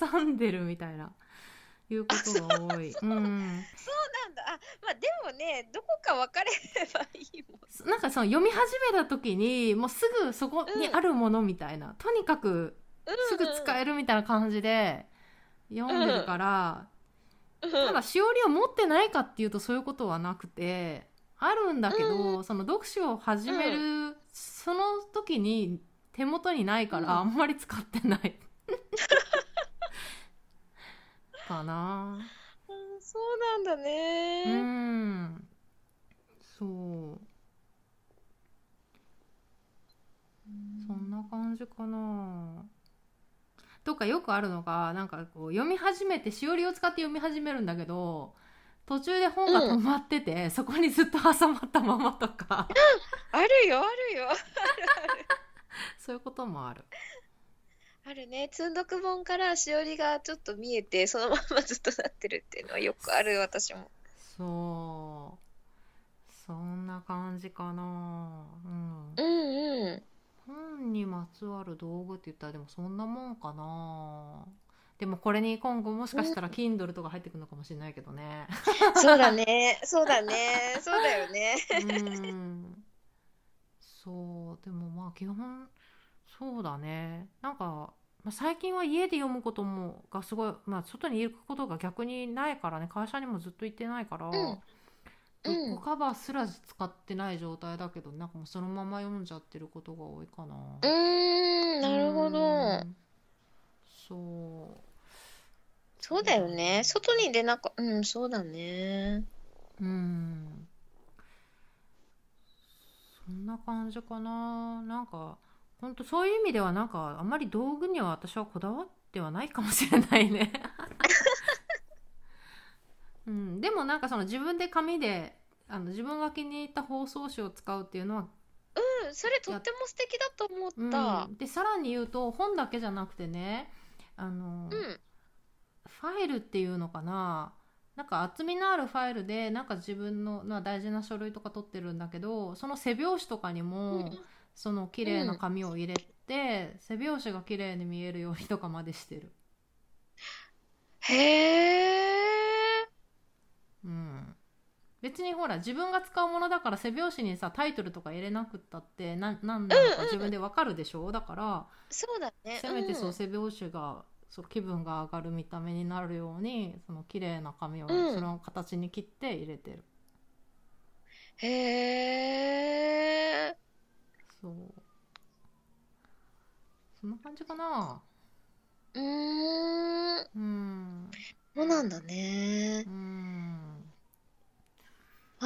挟んでるみたいないうことが多い。うん、そうなんだ。あ、まあでもね、どこか分かれればいいもん。なんかその読み始めた時にもうすぐそこにあるものみたいな、とにかくすぐ使ええるみたいな感じで読んでるから、るただしおりを持ってないかっていうとそういうことはなくてあるんだけど、その読書を始める、その時に手元にないから、うん。あんまり使ってない。[LAUGHS] かな。そうなんだうね。ん。そう。そんな感じかなとかよくあるのがなんかこう読み始めてしおりを使って読み始めるんだけど途中で本が止まってて、そこにずっと挟まったままとか [LAUGHS] あるよ、あるよ。[LAUGHS] そういうこともあるあるね。積んどく本からしおりがちょっと見えて、そのままずっとなってるっていうのはよくある、私も。そうそんな感じかなうんうんうん。本にまつわる道具って言ったらでもそんなもんかな。でもこれに今後もしかしたら Kindle とか入ってくるのかもしれないけどね。そうだね。そうだね。そうだよね。うん。そうでもまあ基本そうだね。なんか、まあ、最近は家で読むこともがすごい、まあ、外に行くことが逆にないからね。会社にもずっと行ってないから、うん。ブックカバーすら使ってない状態だけど、なんかもうそのまま読んじゃってることが多いかな。うーん、なるほど。うんそう。そうだよね。外に出なか、うん、そうだね。うん。そんな感じかな。なんか、本当そういう意味ではなんか、あんまり道具には私はこだわってはないかもしれないね。[LAUGHS] うん、でもなんかその自分で紙で、あの自分が気に入った包装紙を使うっていうのは、うん、それとっても素敵だと思うった。ん、で、さらに言うと本だけじゃなくてね、あの、うん。ファイルっていうのかななんか厚みのあるファイルでなんか自分の、まあ、大事な書類とか取ってるんだけどその背表紙とかにも、その綺麗な紙を入れて、背表紙が綺麗に見えるようにとかまでしてる。へえ。うん。別にほら自分が使うものだから背表紙にさタイトルとか入れなくったってななのか自分でわかるでしょ？だからそうだね。せめてそううん背表紙がそう気分が上がる見た目になるようにその綺麗な紙をうんその形に切って入れてる。へえ。そう。そんな感じかな。うーん。うん。そうなんだねう。ん。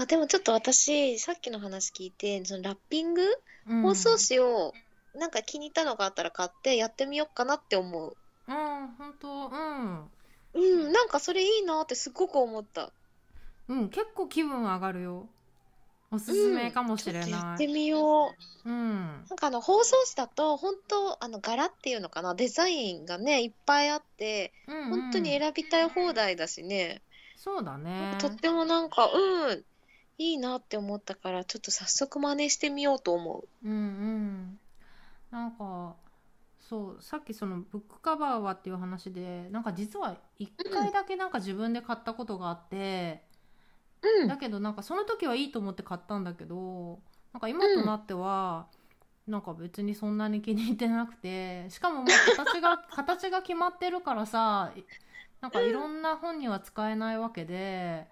あ、でもちょっと私、さっきの話聞いて、そのラッピング？うん包装紙を、なんか気に入ったのがあったら買ってやってみようかなって思う。うん、本当？うん。うん、なんかそれいいなってすごく思った。うん、結構気分上がるよ。おすすめかもしれちょっとやって。みよう。うん。なんかあの包装紙だと本当あの柄っていうのかな？デザインがねいっぱいあってうん、うん。本当に選びたい放題だしね、そうだね。とってもなんかうんいいなって思ったからちょっと早速真似してみようと思う。うんうん。なんか、そう、さっきそのブックカバーはっていう話で、なんか実は一回だけなんか自分で買ったことがあって、うんだけどなんかその時はいいと思って買ったんだけどなんか今となっては、なんか別にそんなに気に入ってなくてしかももう形が [LAUGHS] 形が決まってるからさいなんかいろんな本には使えないわけでで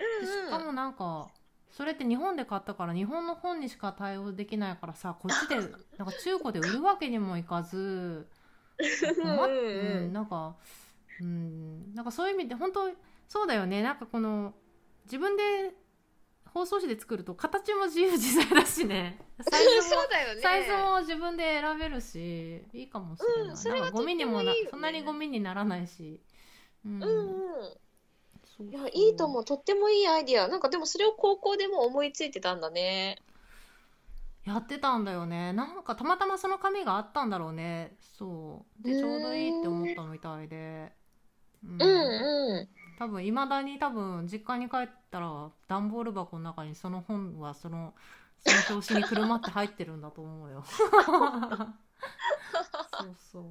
しかもなんかそれって日本で買ったから日本の本にしか対応できないからさこっちで [LAUGHS] なんか中古で売るわけにもいかず困っうんうん、なんか、うん、なんかそういう意味で本当そうだよね。なんかこの自分で包装紙で作ると形も自由自在だしね。[LAUGHS] サイズもね。サイズも自分で選べるしいいかもしれない、うんそれはなんかゴミにもなそんなにゴミにならないし、うん。うんうん。いやいいと思う。とってもいいアイディア。なんかでもそれを高校でも思いついてたんだね。やってたんだよね。なんかたまたまその紙があったんだろうね。そう。でちょうどいいって思ったみたいで、うん。うんうん。多分いまだに多分実家に帰ったら段ボール箱の中にその本はそのその表紙にくるまって入ってるんだと思うよ。[LAUGHS] そうそう。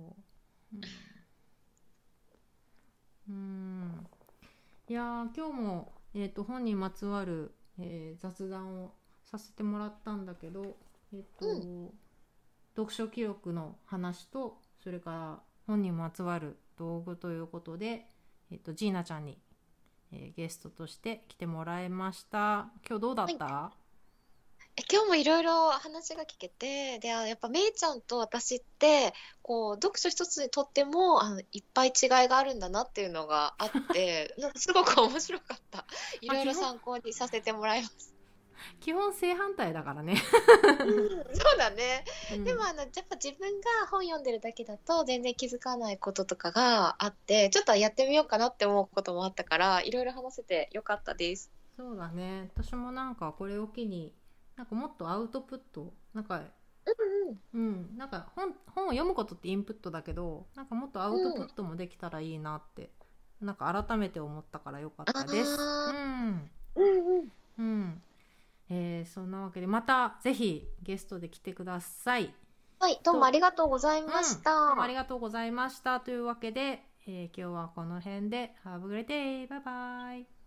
うん、うんいやー今日も、えー、と本にまつわる、えー雑談をさせてもらったんだけど、えーとう読書記録の話とそれから本にまつわる道具ということで、えっと、ジーナちゃんに、えーゲストとして来てもらいました。今日どうだった、え今日もいろいろ話が聞けてであやっぱめいちゃんと私ってこう読書一つにとってもあのいっぱい違いがあるんだなっていうのがあって [LAUGHS] なんかすごく面白かったいろいろ参考にさせてもらいます。基本正反対だからね。そうだねうんでもあのやっぱ自分が本読んでるだけだと全然気づかないこととかがあってちょっとやってみようかなって思うこともあったからいろいろ話せてよかったです。そうだね。私もなんかこれを機に、なんかもっとアウトプット、なんか、うんなんか本本を読むことってインプットだけど、なんかもっとアウトプットもできたらいいなって、なんか改めて思ったからよかったです。あうん。うんうんうん。えーそんなわけで、またぜひゲストで来てください。はいどうもありがとうございました。どうもありがとうございました。というわけで、えー今日はこの辺で、Have a great day! バイバイ